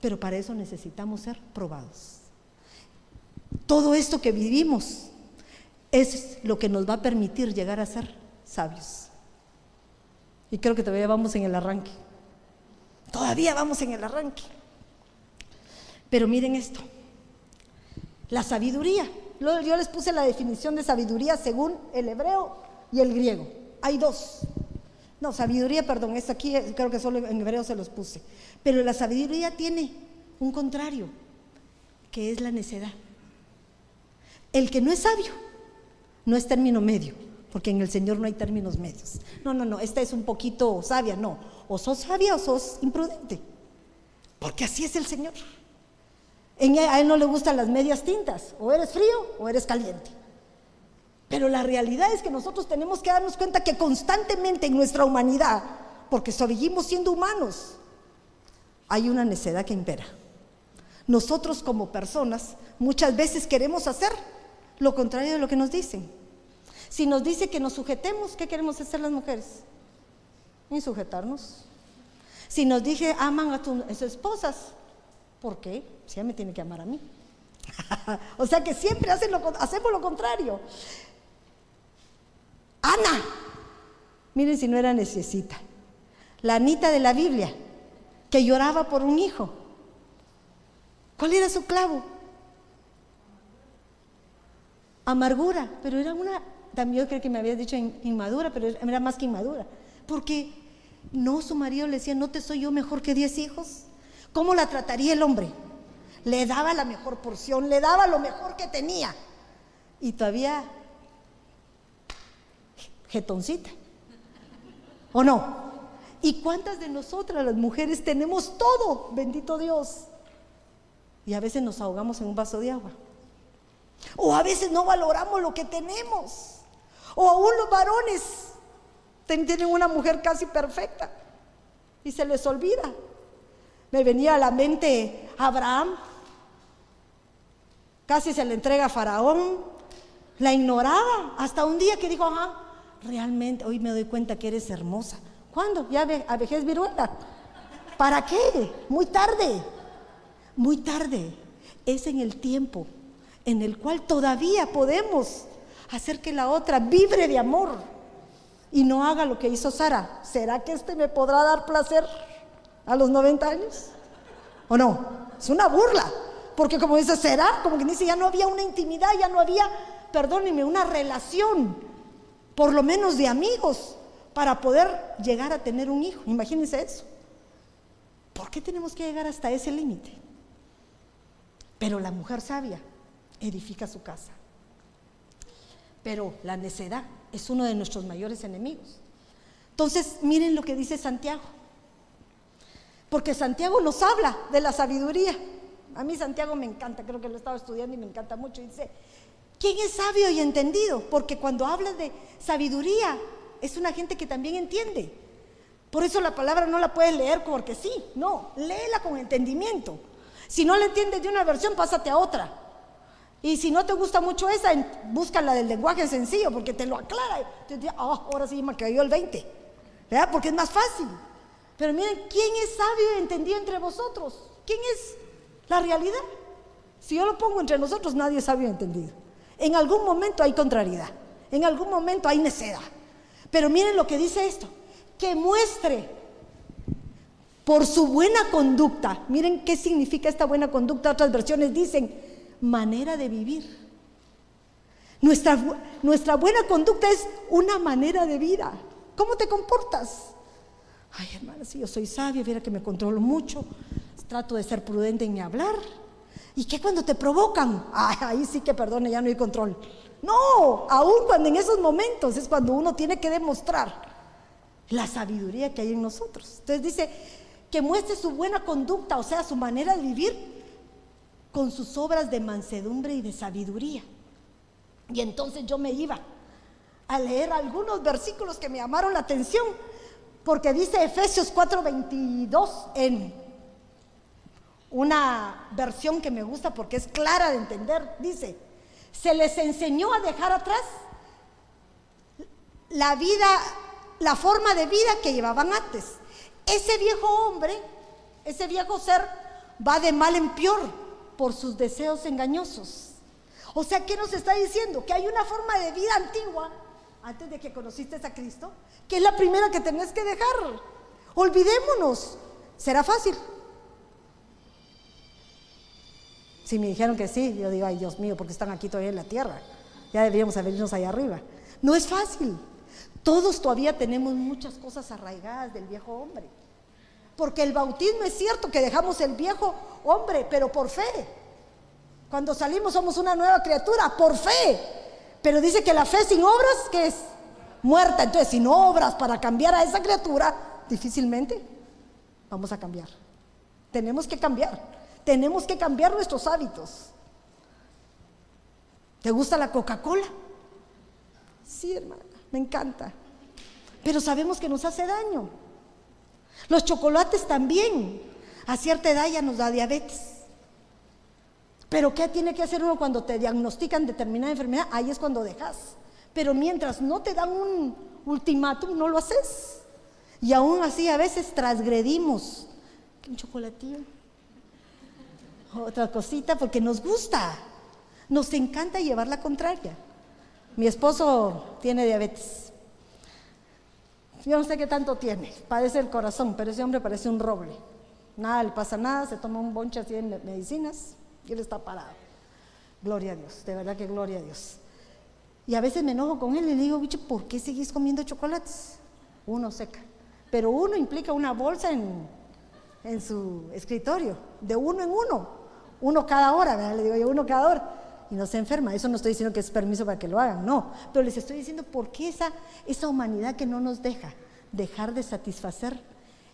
Pero para eso necesitamos ser probados. Todo esto que vivimos es lo que nos va a permitir llegar a ser sabios. Y creo que todavía vamos en el arranque. Todavía vamos en el arranque. Pero miren esto. La sabiduría. Yo les puse la definición de sabiduría según el hebreo y el griego. Hay dos. No, sabiduría, perdón, es aquí, creo que solo en hebreo se los puse. Pero la sabiduría tiene un contrario, que es la necedad. El que no es sabio no es término medio, porque en el Señor no hay términos medios. No, no, no, esta es un poquito sabia, no. O sos sabia o sos imprudente, porque así es el Señor. Él, a él no le gustan las medias tintas, o eres frío o eres caliente. Pero la realidad es que nosotros tenemos que darnos cuenta que constantemente en nuestra humanidad, porque seguimos siendo humanos, hay una necedad que impera. Nosotros como personas muchas veces queremos hacer lo contrario de lo que nos dicen. Si nos dice que nos sujetemos, ¿qué queremos hacer las mujeres? Ni sujetarnos. Si nos dice aman a tus esposas, ¿por qué? Si ella me tiene que amar a mí. <laughs> o sea que siempre hacemos lo contrario. Ana, miren si no era necesita, la Anita de la Biblia, que lloraba por un hijo. ¿Cuál era su clavo? Amargura, pero era una, también yo creo que me había dicho inmadura, pero era más que inmadura. Porque no, su marido le decía, no te soy yo mejor que diez hijos. ¿Cómo la trataría el hombre? Le daba la mejor porción, le daba lo mejor que tenía. Y todavía jetoncita. ¿O no? ¿Y cuántas de nosotras las mujeres tenemos todo, bendito Dios? Y a veces nos ahogamos en un vaso de agua. O a veces no valoramos lo que tenemos. O aún los varones tienen una mujer casi perfecta y se les olvida. Me venía a la mente Abraham, casi se le entrega a Faraón, la ignoraba hasta un día que dijo, ajá, realmente hoy me doy cuenta que eres hermosa. ¿Cuándo? Ya a vejez viruela. ¿Para qué? Muy tarde. Muy tarde. Es en el tiempo en el cual todavía podemos hacer que la otra vibre de amor y no haga lo que hizo Sara. ¿Será que este me podrá dar placer a los 90 años? ¿O no? Es una burla. Porque como dice, ¿será? Como que dice, ya no había una intimidad, ya no había, perdónenme, una relación por lo menos de amigos, para poder llegar a tener un hijo. Imagínense eso. ¿Por qué tenemos que llegar hasta ese límite? Pero la mujer sabia edifica su casa. Pero la necedad es uno de nuestros mayores enemigos. Entonces, miren lo que dice Santiago. Porque Santiago nos habla de la sabiduría. A mí Santiago me encanta, creo que lo he estado estudiando y me encanta mucho. dice, ¿Quién es sabio y entendido? Porque cuando habla de sabiduría, es una gente que también entiende. Por eso la palabra no la puedes leer porque sí, no, léela con entendimiento. Si no la entiendes de una versión, pásate a otra. Y si no te gusta mucho esa, busca la del lenguaje sencillo porque te lo aclara. Dice, oh, ahora sí me cayó el 20. ¿Verdad? Porque es más fácil. Pero miren, ¿quién es sabio y entendido entre vosotros? ¿Quién es la realidad? Si yo lo pongo entre nosotros, nadie es sabio y entendido. En algún momento hay contrariedad, en algún momento hay necedad. Pero miren lo que dice esto, que muestre por su buena conducta, miren qué significa esta buena conducta, otras versiones dicen manera de vivir. Nuestra, nuestra buena conducta es una manera de vida. ¿Cómo te comportas? Ay, hermana, si yo soy sabia, mira que me controlo mucho, trato de ser prudente en mi hablar, ¿Y qué cuando te provocan? ahí sí que perdone, ya no hay control. No, aún cuando en esos momentos es cuando uno tiene que demostrar la sabiduría que hay en nosotros. Entonces dice que muestre su buena conducta, o sea, su manera de vivir con sus obras de mansedumbre y de sabiduría. Y entonces yo me iba a leer algunos versículos que me llamaron la atención, porque dice Efesios 4:22 en una versión que me gusta porque es clara de entender, dice, se les enseñó a dejar atrás la vida, la forma de vida que llevaban antes. Ese viejo hombre, ese viejo ser, va de mal en peor por sus deseos engañosos. O sea, ¿qué nos está diciendo? Que hay una forma de vida antigua antes de que conociste a Cristo, que es la primera que tenés que dejar. Olvidémonos. ¿Será fácil? Si me dijeron que sí, yo digo, ay Dios mío, porque están aquí todavía en la tierra. Ya deberíamos habernos allá arriba. No es fácil. Todos todavía tenemos muchas cosas arraigadas del viejo hombre. Porque el bautismo es cierto que dejamos el viejo hombre, pero por fe. Cuando salimos somos una nueva criatura, por fe. Pero dice que la fe sin obras, que es? Muerta. Entonces, sin obras para cambiar a esa criatura, difícilmente vamos a cambiar. Tenemos que cambiar. Tenemos que cambiar nuestros hábitos. ¿Te gusta la Coca-Cola? Sí, hermana, me encanta. Pero sabemos que nos hace daño. Los chocolates también. A cierta edad ya nos da diabetes. Pero ¿qué tiene que hacer uno cuando te diagnostican determinada enfermedad? Ahí es cuando dejas. Pero mientras no te dan un ultimátum, no lo haces. Y aún así a veces transgredimos. Un chocolatillo. Otra cosita porque nos gusta. Nos encanta llevar la contraria. Mi esposo tiene diabetes. Yo no sé qué tanto tiene. Padece el corazón, pero ese hombre parece un roble. Nada le pasa nada, se toma un bonche así de medicinas y él está parado. Gloria a Dios, de verdad que gloria a Dios. Y a veces me enojo con él y le digo, bicho, ¿por qué seguís comiendo chocolates? Uno seca. Pero uno implica una bolsa en, en su escritorio, de uno en uno. Uno cada hora, ¿verdad? Le digo yo, uno cada hora. Y no se enferma. Eso no estoy diciendo que es permiso para que lo hagan, no. Pero les estoy diciendo por qué esa, esa humanidad que no nos deja dejar de satisfacer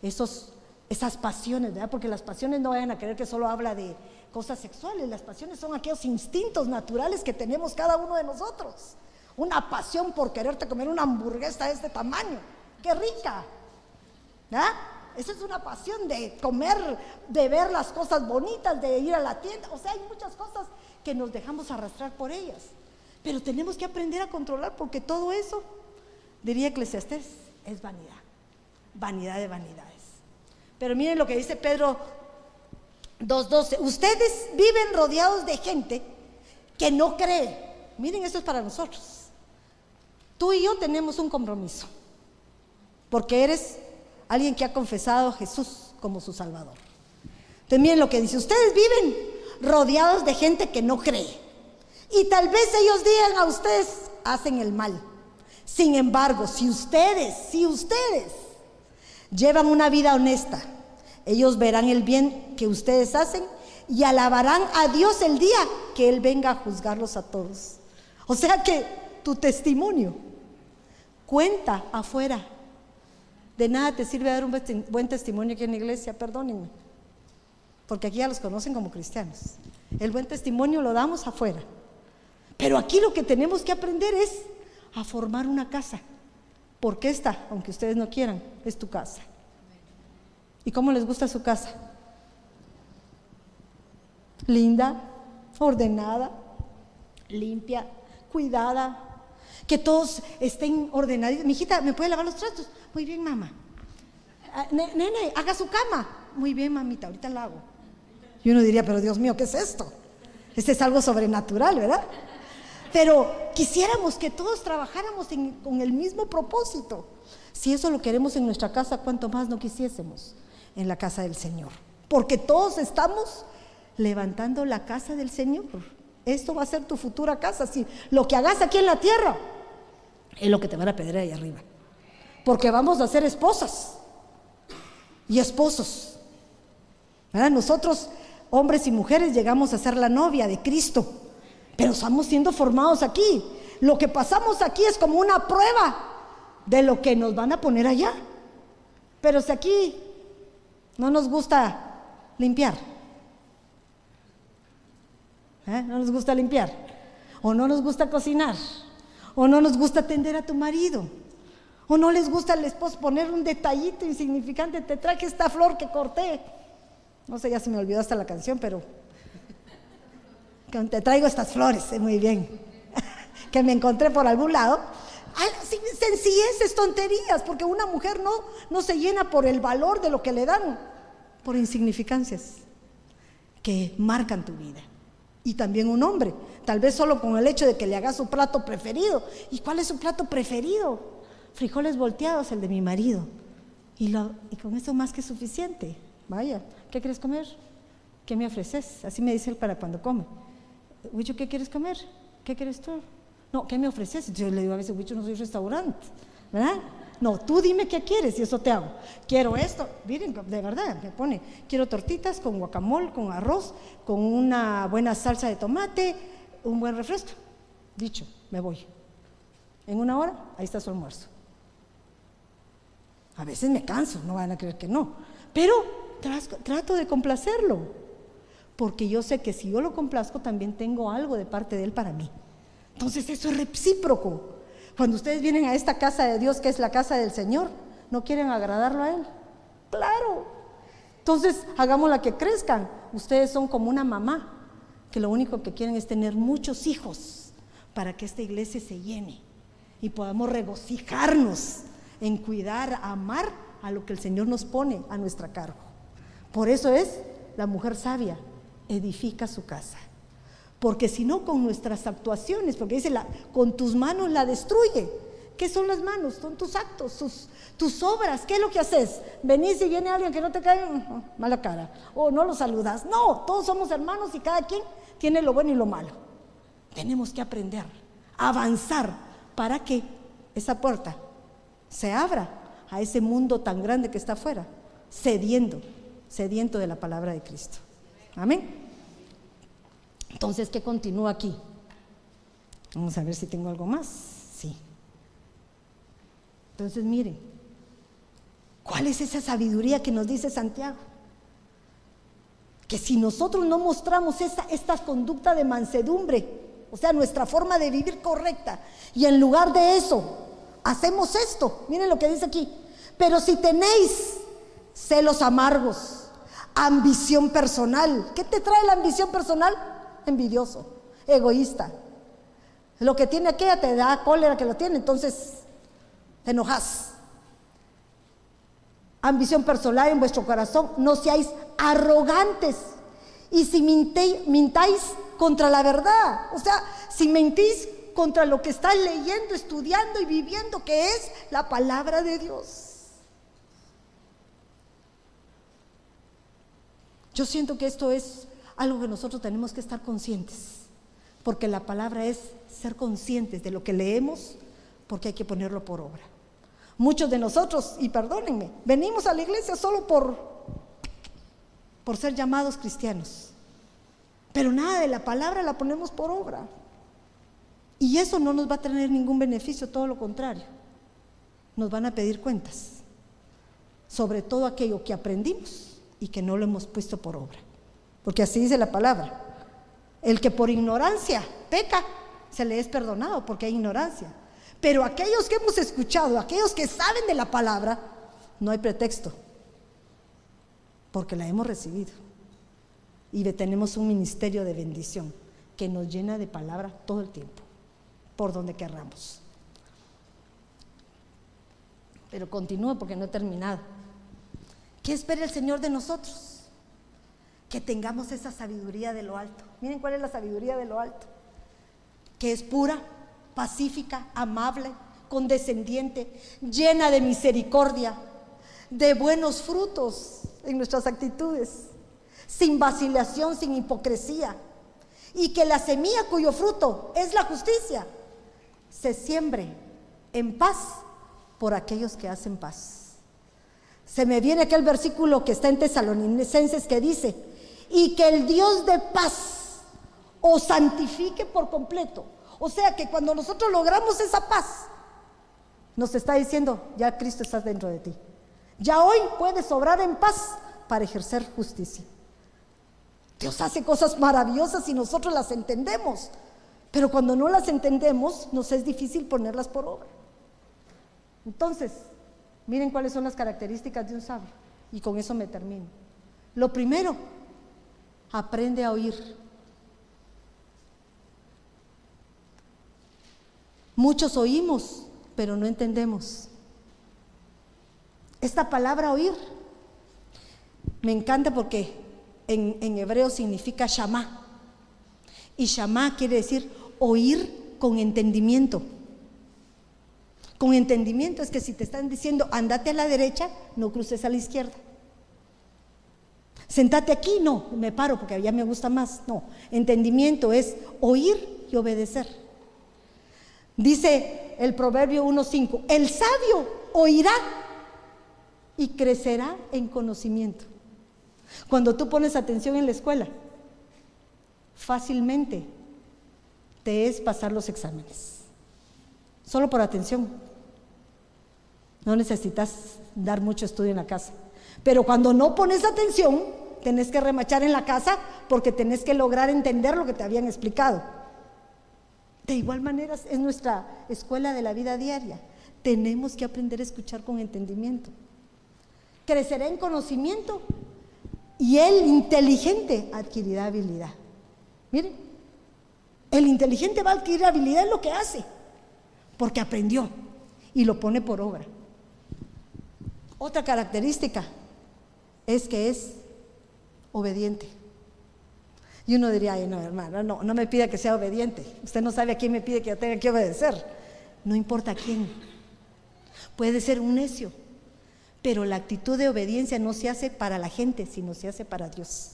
esos, esas pasiones. Porque las pasiones no vayan a creer que solo habla de cosas sexuales. Las pasiones son aquellos instintos naturales que tenemos cada uno de nosotros. Una pasión por quererte comer una hamburguesa de este tamaño. ¡Qué rica! ¿verdad? Esa es una pasión de comer, de ver las cosas bonitas, de ir a la tienda. O sea, hay muchas cosas que nos dejamos arrastrar por ellas. Pero tenemos que aprender a controlar porque todo eso, diría Eclesiastés, es vanidad. Vanidad de vanidades. Pero miren lo que dice Pedro 2.12. Ustedes viven rodeados de gente que no cree. Miren, esto es para nosotros. Tú y yo tenemos un compromiso. Porque eres alguien que ha confesado a Jesús como su Salvador. Entonces miren lo que dice, ustedes viven rodeados de gente que no cree. Y tal vez ellos digan a ustedes, hacen el mal. Sin embargo, si ustedes, si ustedes llevan una vida honesta, ellos verán el bien que ustedes hacen y alabarán a Dios el día que Él venga a juzgarlos a todos. O sea que tu testimonio cuenta afuera de nada te sirve dar un buen testimonio aquí en la iglesia, perdónenme, porque aquí ya los conocen como cristianos. El buen testimonio lo damos afuera. Pero aquí lo que tenemos que aprender es a formar una casa. Porque esta, aunque ustedes no quieran, es tu casa. ¿Y cómo les gusta su casa? Linda, ordenada, limpia, cuidada, que todos estén ordenados. Mi hijita, ¿me puede lavar los trastos? Muy bien, mamá. Ah, nene, haga su cama. Muy bien, mamita, ahorita la hago. Y uno diría, pero Dios mío, ¿qué es esto? Este es algo sobrenatural, ¿verdad? Pero quisiéramos que todos trabajáramos con el mismo propósito. Si eso lo queremos en nuestra casa, ¿cuánto más no quisiésemos en la casa del Señor? Porque todos estamos levantando la casa del Señor. Esto va a ser tu futura casa. Si lo que hagas aquí en la tierra es lo que te van a pedir ahí arriba. Porque vamos a ser esposas y esposos. Nosotros, hombres y mujeres, llegamos a ser la novia de Cristo, pero estamos siendo formados aquí. Lo que pasamos aquí es como una prueba de lo que nos van a poner allá. Pero si aquí no nos gusta limpiar, ¿eh? no nos gusta limpiar, o no nos gusta cocinar, o no nos gusta atender a tu marido. O no les gusta al esposo poner un detallito insignificante. Te traje esta flor que corté. No sé, ya se me olvidó hasta la canción, pero te traigo estas flores, eh, muy bien, <laughs> que me encontré por algún lado. Sencilleces, tonterías, porque una mujer no, no se llena por el valor de lo que le dan, por insignificancias que marcan tu vida. Y también un hombre, tal vez solo con el hecho de que le haga su plato preferido. ¿Y cuál es su plato preferido? Frijoles volteados, el de mi marido. Y, con eso más que suficiente. Vaya, ¿qué quieres comer? ¿Qué me ofreces? Así me dice él para cuando come. Huicho, ¿qué quieres comer? ¿Qué quieres tú? No, ¿qué me ofreces? Yo le digo a veces, Huicho, no soy restaurante, ¿verdad? No, tú dime qué quieres y eso te hago. Quiero esto, miren, de verdad, me pone, quiero tortitas con guacamole, con arroz, con una buena salsa de tomate, un buen refresco. Dicho, me voy. En una hora, ahí está su almuerzo. A veces me canso, no van a creer que no, pero trato de complacerlo, porque yo sé que si yo lo complazco, también tengo algo de parte de él para mí. Entonces eso es recíproco. Cuando ustedes vienen a esta casa de Dios, que es la casa del Señor, ¿no quieren agradarlo a Él? Claro. Entonces, hagámosla que crezcan. Ustedes son como una mamá, que lo único que quieren es tener muchos hijos para que esta iglesia se llene y podamos regocijarnos en cuidar, amar a lo que el Señor nos pone a nuestra cargo. Por eso es la mujer sabia, edifica su casa. Porque si no, con nuestras actuaciones, porque dice, la, con tus manos la destruye. ¿Qué son las manos? Son tus actos, tus, obras. ¿Qué es lo que haces? Venís y viene alguien que no te cae, mala cara. O no lo saludas. No, todos somos hermanos y cada quien tiene lo bueno y lo malo. Tenemos que aprender, avanzar para que esa puerta se abra a ese mundo tan grande que está afuera, cediendo, cediendo de la palabra de Cristo. Amén. Entonces, ¿qué continúa aquí? Vamos a ver si tengo algo más. Sí. Entonces, miren, ¿cuál es esa sabiduría que nos dice Santiago? Que si nosotros no mostramos esa, esta conducta de mansedumbre, o sea, nuestra forma de vivir correcta, y en lugar de eso, hacemos esto, miren lo que dice aquí, pero si tenéis celos amargos, ambición personal, ¿qué te trae la ambición personal? envidioso, egoísta. Lo que tiene aquella te da cólera que lo tiene, entonces te enojas. Ambición personal en vuestro corazón, no seáis arrogantes. Y si mintáis contra la verdad, o sea, si mentís contra lo que estás leyendo, estudiando y viviendo, que es la palabra de Dios. Yo siento que esto es algo que nosotros tenemos que estar conscientes, porque la palabra es ser conscientes de lo que leemos, porque hay que ponerlo por obra. Muchos de nosotros, y perdónenme, venimos a la iglesia solo por, por ser llamados cristianos, pero nada de la palabra la ponemos por obra. Y eso no nos va a tener ningún beneficio, todo lo contrario. Nos van a pedir cuentas sobre todo aquello que aprendimos y que no lo hemos puesto por obra porque así dice la palabra. El que por ignorancia peca, se le es perdonado porque hay ignorancia. Pero aquellos que hemos escuchado, aquellos que saben de la palabra, no hay pretexto, porque la hemos recibido. Y tenemos un ministerio de bendición que nos llena de palabra todo el tiempo, por donde querramos. Pero continúo porque no he terminado. ¿Qué espera el Señor de nosotros? que tengamos esa sabiduría de lo alto. Miren cuál es la sabiduría de lo alto. Que es pura, pacífica, amable, condescendiente, llena de misericordia, de buenos frutos en nuestras actitudes, sin vacilación, sin hipocresía. Y que la semilla cuyo fruto es la justicia se siembre en paz por aquellos que hacen paz. Se me viene aquel versículo que está en Tesalonicenses que dice, y que el Dios de paz os santifique por completo. O sea que cuando nosotros logramos esa paz, nos está diciendo, ya Cristo está dentro de ti. Ya hoy puedes obrar en paz para ejercer justicia. Dios hace cosas maravillosas y nosotros las entendemos, pero cuando no las entendemos nos es difícil ponerlas por obra. Entonces, miren cuáles son las características de un sabio y con eso me termino. Lo primero, aprende a oír. Muchos oímos, pero no entendemos. Esta palabra oír me encanta porque en, hebreo significa shamá. Y Shama quiere decir oír con entendimiento. Con entendimiento es que si te están diciendo andate a la derecha, no cruces a la izquierda. Sentate aquí, no, me paro porque ya me gusta más. No, entendimiento es oír y obedecer. Dice el proverbio 1.5, el sabio oirá y crecerá en conocimiento. Cuando tú pones atención en la escuela, fácilmente te es pasar los exámenes. Solo por atención. No necesitas dar mucho estudio en la casa. Pero cuando no pones atención, tenés que remachar en la casa porque tenés que lograr entender lo que te habían explicado. De igual manera es nuestra escuela de la vida diaria. Tenemos que aprender a escuchar con entendimiento. Crecerá en conocimiento y el inteligente adquirirá habilidad. Miren, el inteligente va a adquirir habilidad en lo que hace, porque aprendió y lo pone por obra. Otra característica es que es obediente. Y uno diría, ay, no, hermano, no, no me pida que sea obediente. Usted no sabe a quién me pide que yo tenga que obedecer. No importa a quién. Puede ser un necio, pero la actitud de obediencia no se hace para la gente, sino se hace para Dios.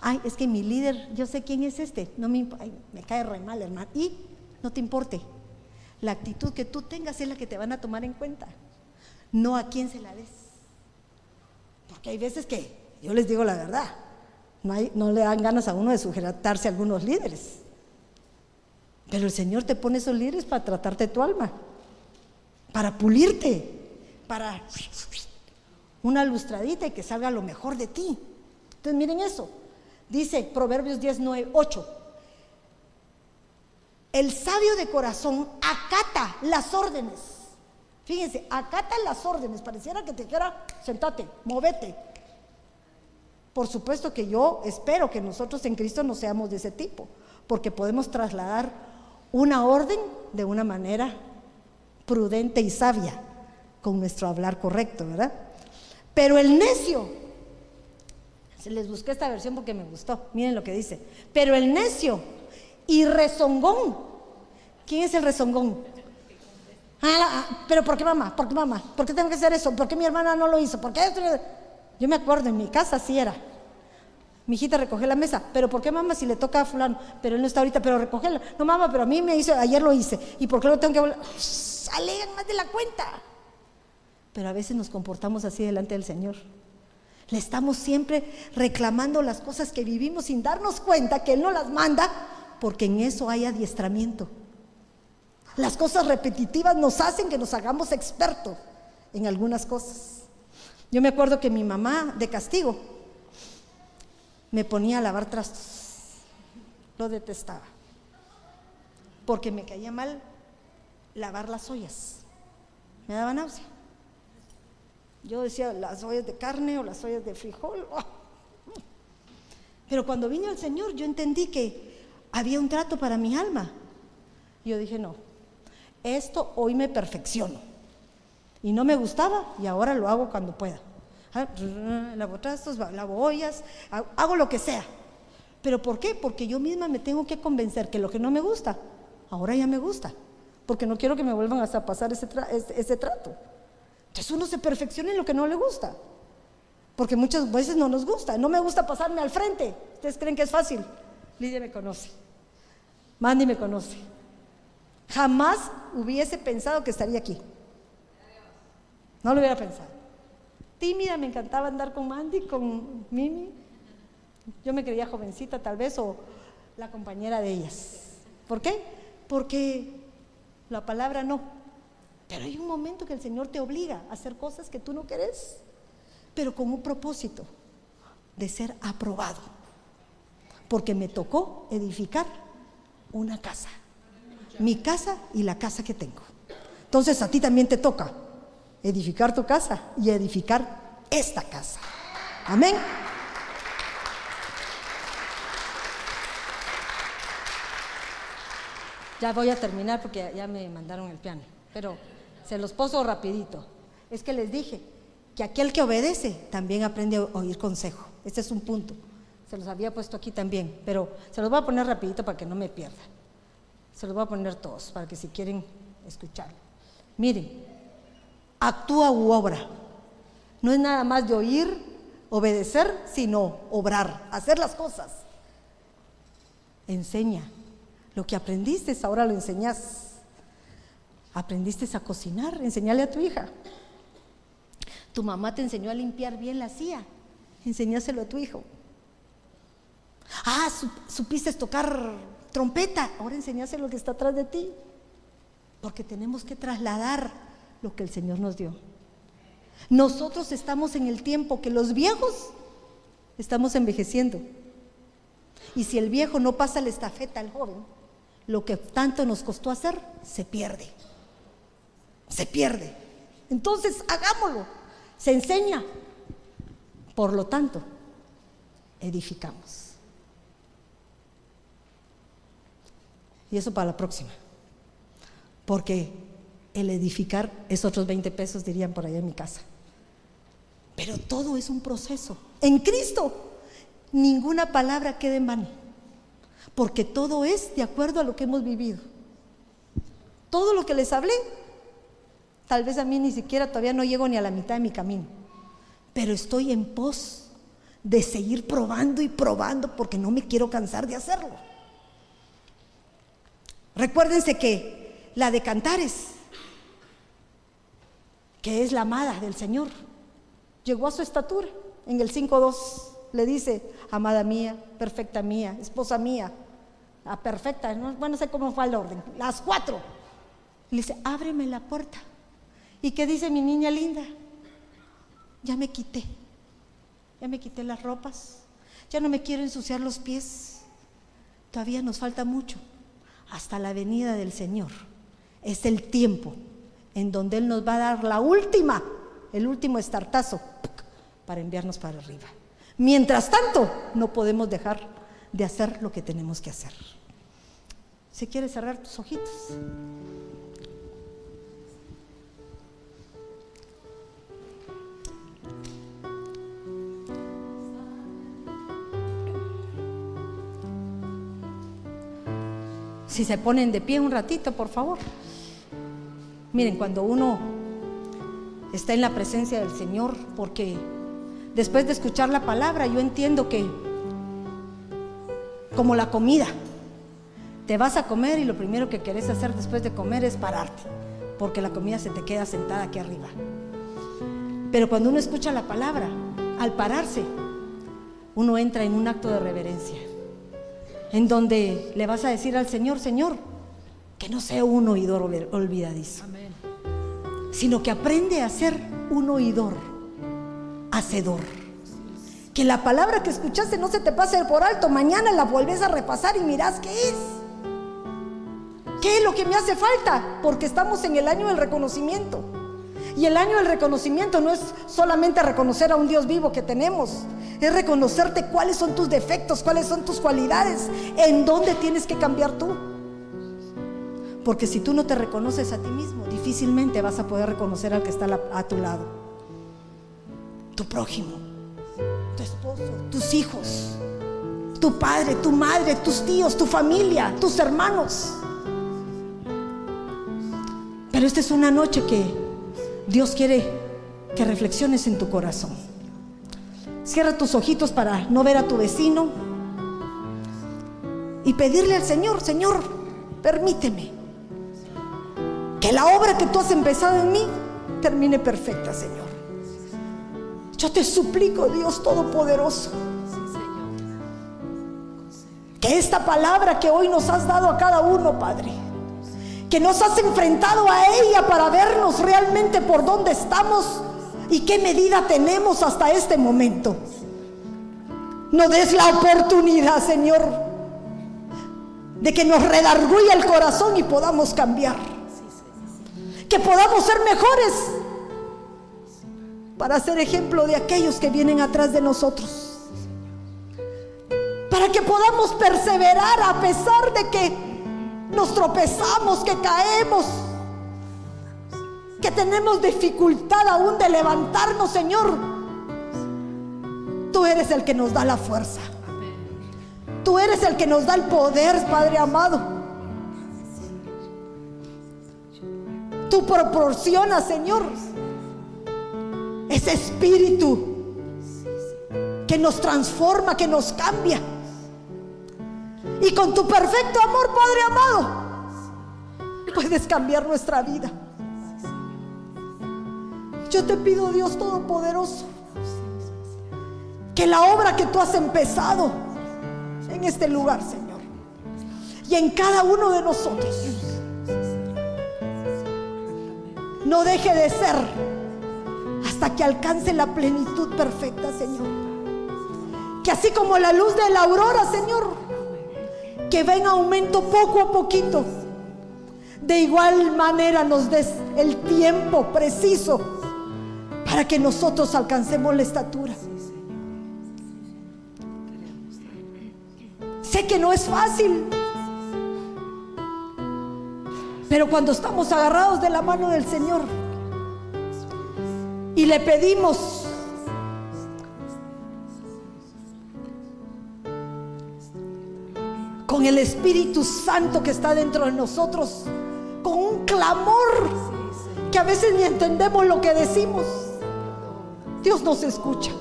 Ay, es que mi líder, yo sé quién es este, no me, me cae re mal, hermano. Y no te importe. La actitud que tú tengas es la que te van a tomar en cuenta, no a quién se la des. Porque hay veces que, yo les digo la verdad, no, le dan ganas a uno de sujetarse a algunos líderes. Pero el Señor te pone esos líderes para tratarte tu alma, para pulirte, para una lustradita y que salga lo mejor de ti. Entonces miren eso. Dice Proverbios 10, 9, 8. El sabio de corazón acata las órdenes. Fíjense, acata las órdenes. Pareciera que te dijera, sentate, movete, por supuesto que yo espero que nosotros en Cristo no seamos de ese tipo, porque podemos trasladar una orden de una manera prudente y sabia, con nuestro hablar correcto, ¿verdad? Pero el necio, les busqué esta versión porque me gustó, miren lo que dice, pero el necio y rezongón, ¿quién es el rezongón? Ah, ah, pero ¿por qué mamá? ¿Por qué mamá? ¿Por qué tengo que hacer eso? ¿Por qué mi hermana no lo hizo? ¿Por qué esto? Yo me acuerdo, en mi casa sí era. Mi hijita recoge la mesa, pero ¿por qué mamá si le toca a fulano? Pero él no está ahorita, pero recogerla. No mamá, pero a mí me hizo, ayer lo hice. ¿Y por qué lo tengo que volver? Alegan más de la cuenta. Pero a veces nos comportamos así delante del Señor. Le estamos siempre reclamando las cosas que vivimos sin darnos cuenta que Él no las manda, porque en eso hay adiestramiento. Las cosas repetitivas nos hacen que nos hagamos expertos en algunas cosas. Yo me acuerdo que mi mamá, de castigo, me ponía a lavar trastos. Lo detestaba. Porque me caía mal lavar las ollas. Me daba náusea. Yo decía las ollas de carne o las ollas de frijol. <laughs> Pero cuando vino el Señor, yo entendí que había un trato para mi alma. Yo dije, no, esto hoy me perfecciono. Y no me gustaba y ahora lo hago cuando pueda. Ah, lavo trastos, lavo ollas, hago lo que sea. ¿Pero por qué? Porque yo misma me tengo que convencer que lo que no me gusta, ahora ya me gusta. Porque no quiero que me vuelvan a pasar ese, trato. Entonces uno se perfecciona en lo que no le gusta. Porque muchas veces no nos gusta. No me gusta pasarme al frente. ¿Ustedes creen que es fácil? Lidia me conoce. Mandy me conoce. Jamás hubiese pensado que estaría aquí. No lo hubiera pensado. Tímida, me encantaba andar con Mandy, con Mimi. Yo me creía jovencita tal vez o la compañera de ellas. ¿Por qué? Porque la palabra no. Pero hay un momento que el Señor te obliga a hacer cosas que tú no querés, pero con un propósito de ser aprobado. Porque me tocó edificar una casa. Mi casa y la casa que tengo. Entonces a ti también te toca edificar tu casa y edificar esta casa. Amén. Ya voy a terminar porque ya me mandaron el piano, pero se los poso rapidito. Es que les dije que aquel que obedece también aprende a oír consejo. Este es un punto Se los había puesto aquí también, pero se los voy a poner rapidito para que no me pierda. Se los voy a poner todos para que si quieren escucharlo. Miren, actúa u obra. No es nada más de oír, obedecer, sino obrar, hacer las cosas. Enseña. Lo que aprendiste ahora lo enseñas. Aprendiste a cocinar, enseñale a tu hija. Tu mamá te enseñó a limpiar bien la silla, enseñáselo a tu hijo. Ah, supiste tocar trompeta, ahora enseñáselo lo que está atrás de ti. Porque tenemos que trasladar lo que el Señor nos dio. Nosotros estamos en el tiempo que los viejos estamos envejeciendo. Y si el viejo no pasa la estafeta al joven, lo que tanto nos costó hacer se pierde se pierde. Entonces, hagámoslo. Se enseña. Por lo tanto, edificamos. Y eso para la próxima. Porque el edificar es otros 20 pesos, dirían por allá en mi casa. Pero todo es un proceso. En Cristo, ninguna palabra queda en vano. Porque todo es de acuerdo a lo que hemos vivido. Todo lo que les hablé Tal vez a mí ni siquiera todavía no llego ni a la mitad de mi camino, pero estoy en pos de seguir probando y probando porque no me quiero cansar de hacerlo. Recuérdense que la de Cantares, que es la amada del Señor, llegó a su estatura. En el 5.2 le dice, amada mía, perfecta mía, esposa mía, la perfecta, no, bueno, no sé cómo fue el orden, las cuatro. Le dice, ábreme la puerta. ¿Y qué dice mi niña linda? Ya me quité, ya me quité las ropas, ya no me quiero ensuciar los pies. Todavía nos falta mucho hasta la venida del Señor. Es el tiempo en donde Él nos va a dar la última, el último estartazo para enviarnos para arriba. Mientras tanto, no podemos dejar de hacer lo que tenemos que hacer. Si quieres cerrar tus ojitos. Si se ponen de pie un ratito, por favor. Miren, cuando uno está en la presencia del Señor, porque después de escuchar la palabra, yo entiendo que, como la comida, te vas a comer y lo primero que querés hacer después de comer es pararte, porque la comida se te queda sentada aquí arriba. Pero cuando uno escucha la palabra, al pararse, uno entra en un acto de reverencia en donde le vas a decir al Señor, Señor, que no sea un oidor olvidadizo, sino que aprende a ser un oidor, hacedor. Que la palabra que escuchaste no se te pase por alto, mañana la vuelves a repasar y mirás qué es. ¿Qué es lo que me hace falta? Porque estamos en el año del reconocimiento. Y el año del reconocimiento no es solamente reconocer a un Dios vivo que tenemos, es reconocerte cuáles son tus defectos, cuáles son tus cualidades, en dónde tienes que cambiar tú. Porque si tú no te reconoces a ti mismo, difícilmente vas a poder reconocer al que está a tu lado. Tu prójimo, tu esposo, tus hijos, tu padre, tu madre, tus tíos, tu familia, tus hermanos. Pero esta es una noche que Dios quiere que reflexiones en tu corazón. Cierra tus ojitos para no ver a tu vecino y pedirle al Señor, Señor, permíteme que la obra que tú has empezado en mí termine perfecta, Señor. Yo te suplico, Dios Todopoderoso, que esta palabra que hoy nos has dado a cada uno, Padre, nos has enfrentado a ella para vernos realmente por dónde estamos y qué medida tenemos hasta este momento. No des la oportunidad, Señor, de que nos redarguye el corazón y podamos cambiar. Que podamos ser mejores para ser ejemplo de aquellos que vienen atrás de nosotros. Para que podamos perseverar a pesar de que nos tropezamos, que caemos, que tenemos dificultad aún de levantarnos, Señor. Tú eres el que nos da la fuerza. Tú eres el que nos da el poder, Padre amado. Tú proporcionas, Señor, ese espíritu que nos transforma, que nos cambia. Y con tu perfecto amor, Padre amado, puedes cambiar nuestra vida. Yo te pido, Dios Todopoderoso, que la obra que tú has empezado en este lugar, Señor, y en cada uno de nosotros, no deje de ser hasta que alcance la plenitud perfecta, Señor. Que así como la luz de la aurora, Señor, que va en aumento poco a poquito, de igual manera nos des el tiempo preciso para que nosotros alcancemos la estatura. Sé que no es fácil, pero cuando estamos agarrados de la mano del Señor y le pedimos el Espíritu Santo que está dentro de nosotros, con un clamor que a veces ni entendemos lo que decimos. Dios nos escucha.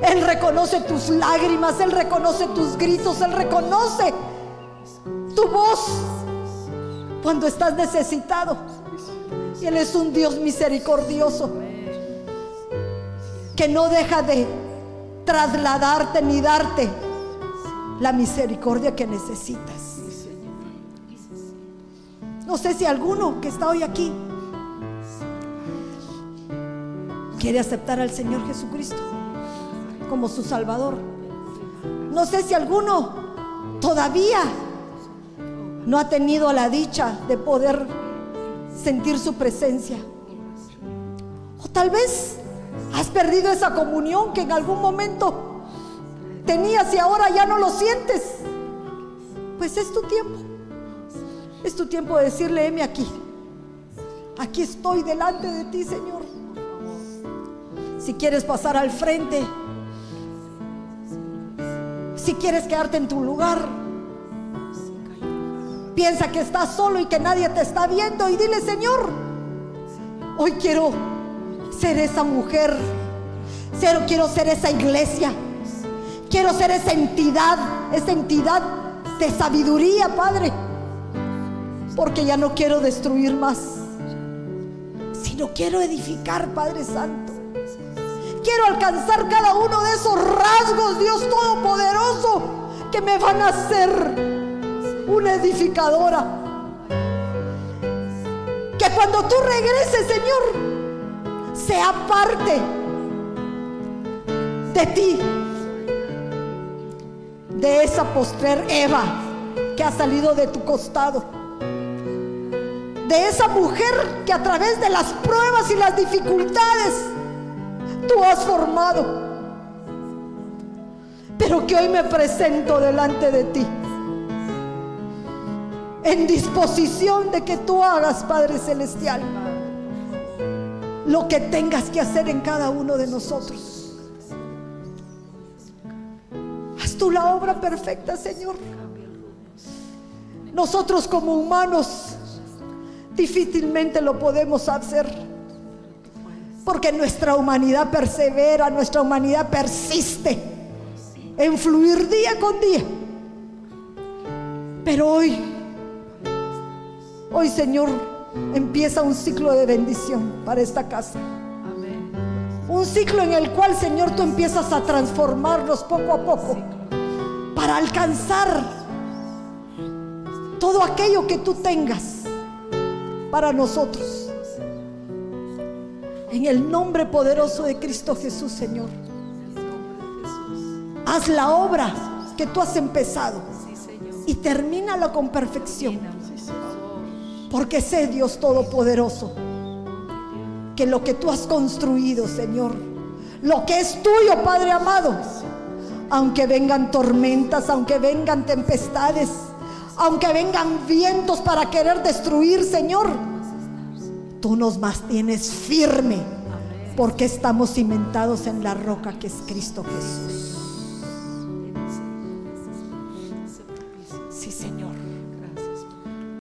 Él reconoce tus lágrimas, Él reconoce tus gritos, Él reconoce tu voz cuando estás necesitado. Y Él es un Dios misericordioso que no deja de trasladarte ni darte la misericordia que necesitas. No sé si alguno que está hoy aquí quiere aceptar al Señor Jesucristo como su Salvador. No sé si alguno todavía no ha tenido la dicha de poder sentir su presencia. O tal vez has perdido esa comunión que en algún momento tenías y ahora ya no lo sientes. Pues es tu tiempo. Es tu tiempo de decirle, heme aquí. Aquí estoy delante de ti, Señor. Si quieres pasar al frente, si quieres quedarte en tu lugar, piensa que estás solo y que nadie te está viendo y dile, Señor, hoy quiero ser esa mujer, quiero ser esa iglesia Quiero ser esa entidad, esa entidad de sabiduría, Padre. Porque ya no quiero destruir más, sino quiero edificar, Padre Santo. Quiero alcanzar cada uno de esos rasgos, Dios Todopoderoso, que me van a hacer una edificadora. Que cuando tú regreses, Señor, sea parte de ti de esa postrer Eva que ha salido de tu costado. De esa mujer que a través de las pruebas y las dificultades tú has formado. Pero que hoy me presento delante de ti. En disposición de que tú hagas, Padre Celestial, lo que tengas que hacer en cada uno de nosotros. Tú la obra perfecta, Señor. Nosotros como humanos difícilmente lo podemos hacer. Porque nuestra humanidad persevera, nuestra humanidad persiste en fluir día con día. Pero hoy, hoy Señor, empieza un ciclo de bendición para esta casa. Un ciclo en el cual, Señor, tú empiezas a transformarnos poco a poco para alcanzar todo aquello que tú tengas para nosotros. En el nombre poderoso de Cristo Jesús, Señor. Haz la obra que tú has empezado y termínala con perfección. Porque sé, Dios Todopoderoso, que lo que tú has construido, Señor, lo que es tuyo, Padre amado, aunque vengan tormentas, aunque vengan tempestades, aunque vengan vientos para querer destruir, Señor, tú nos mantienes firme porque estamos cimentados en la roca que es Cristo Jesús.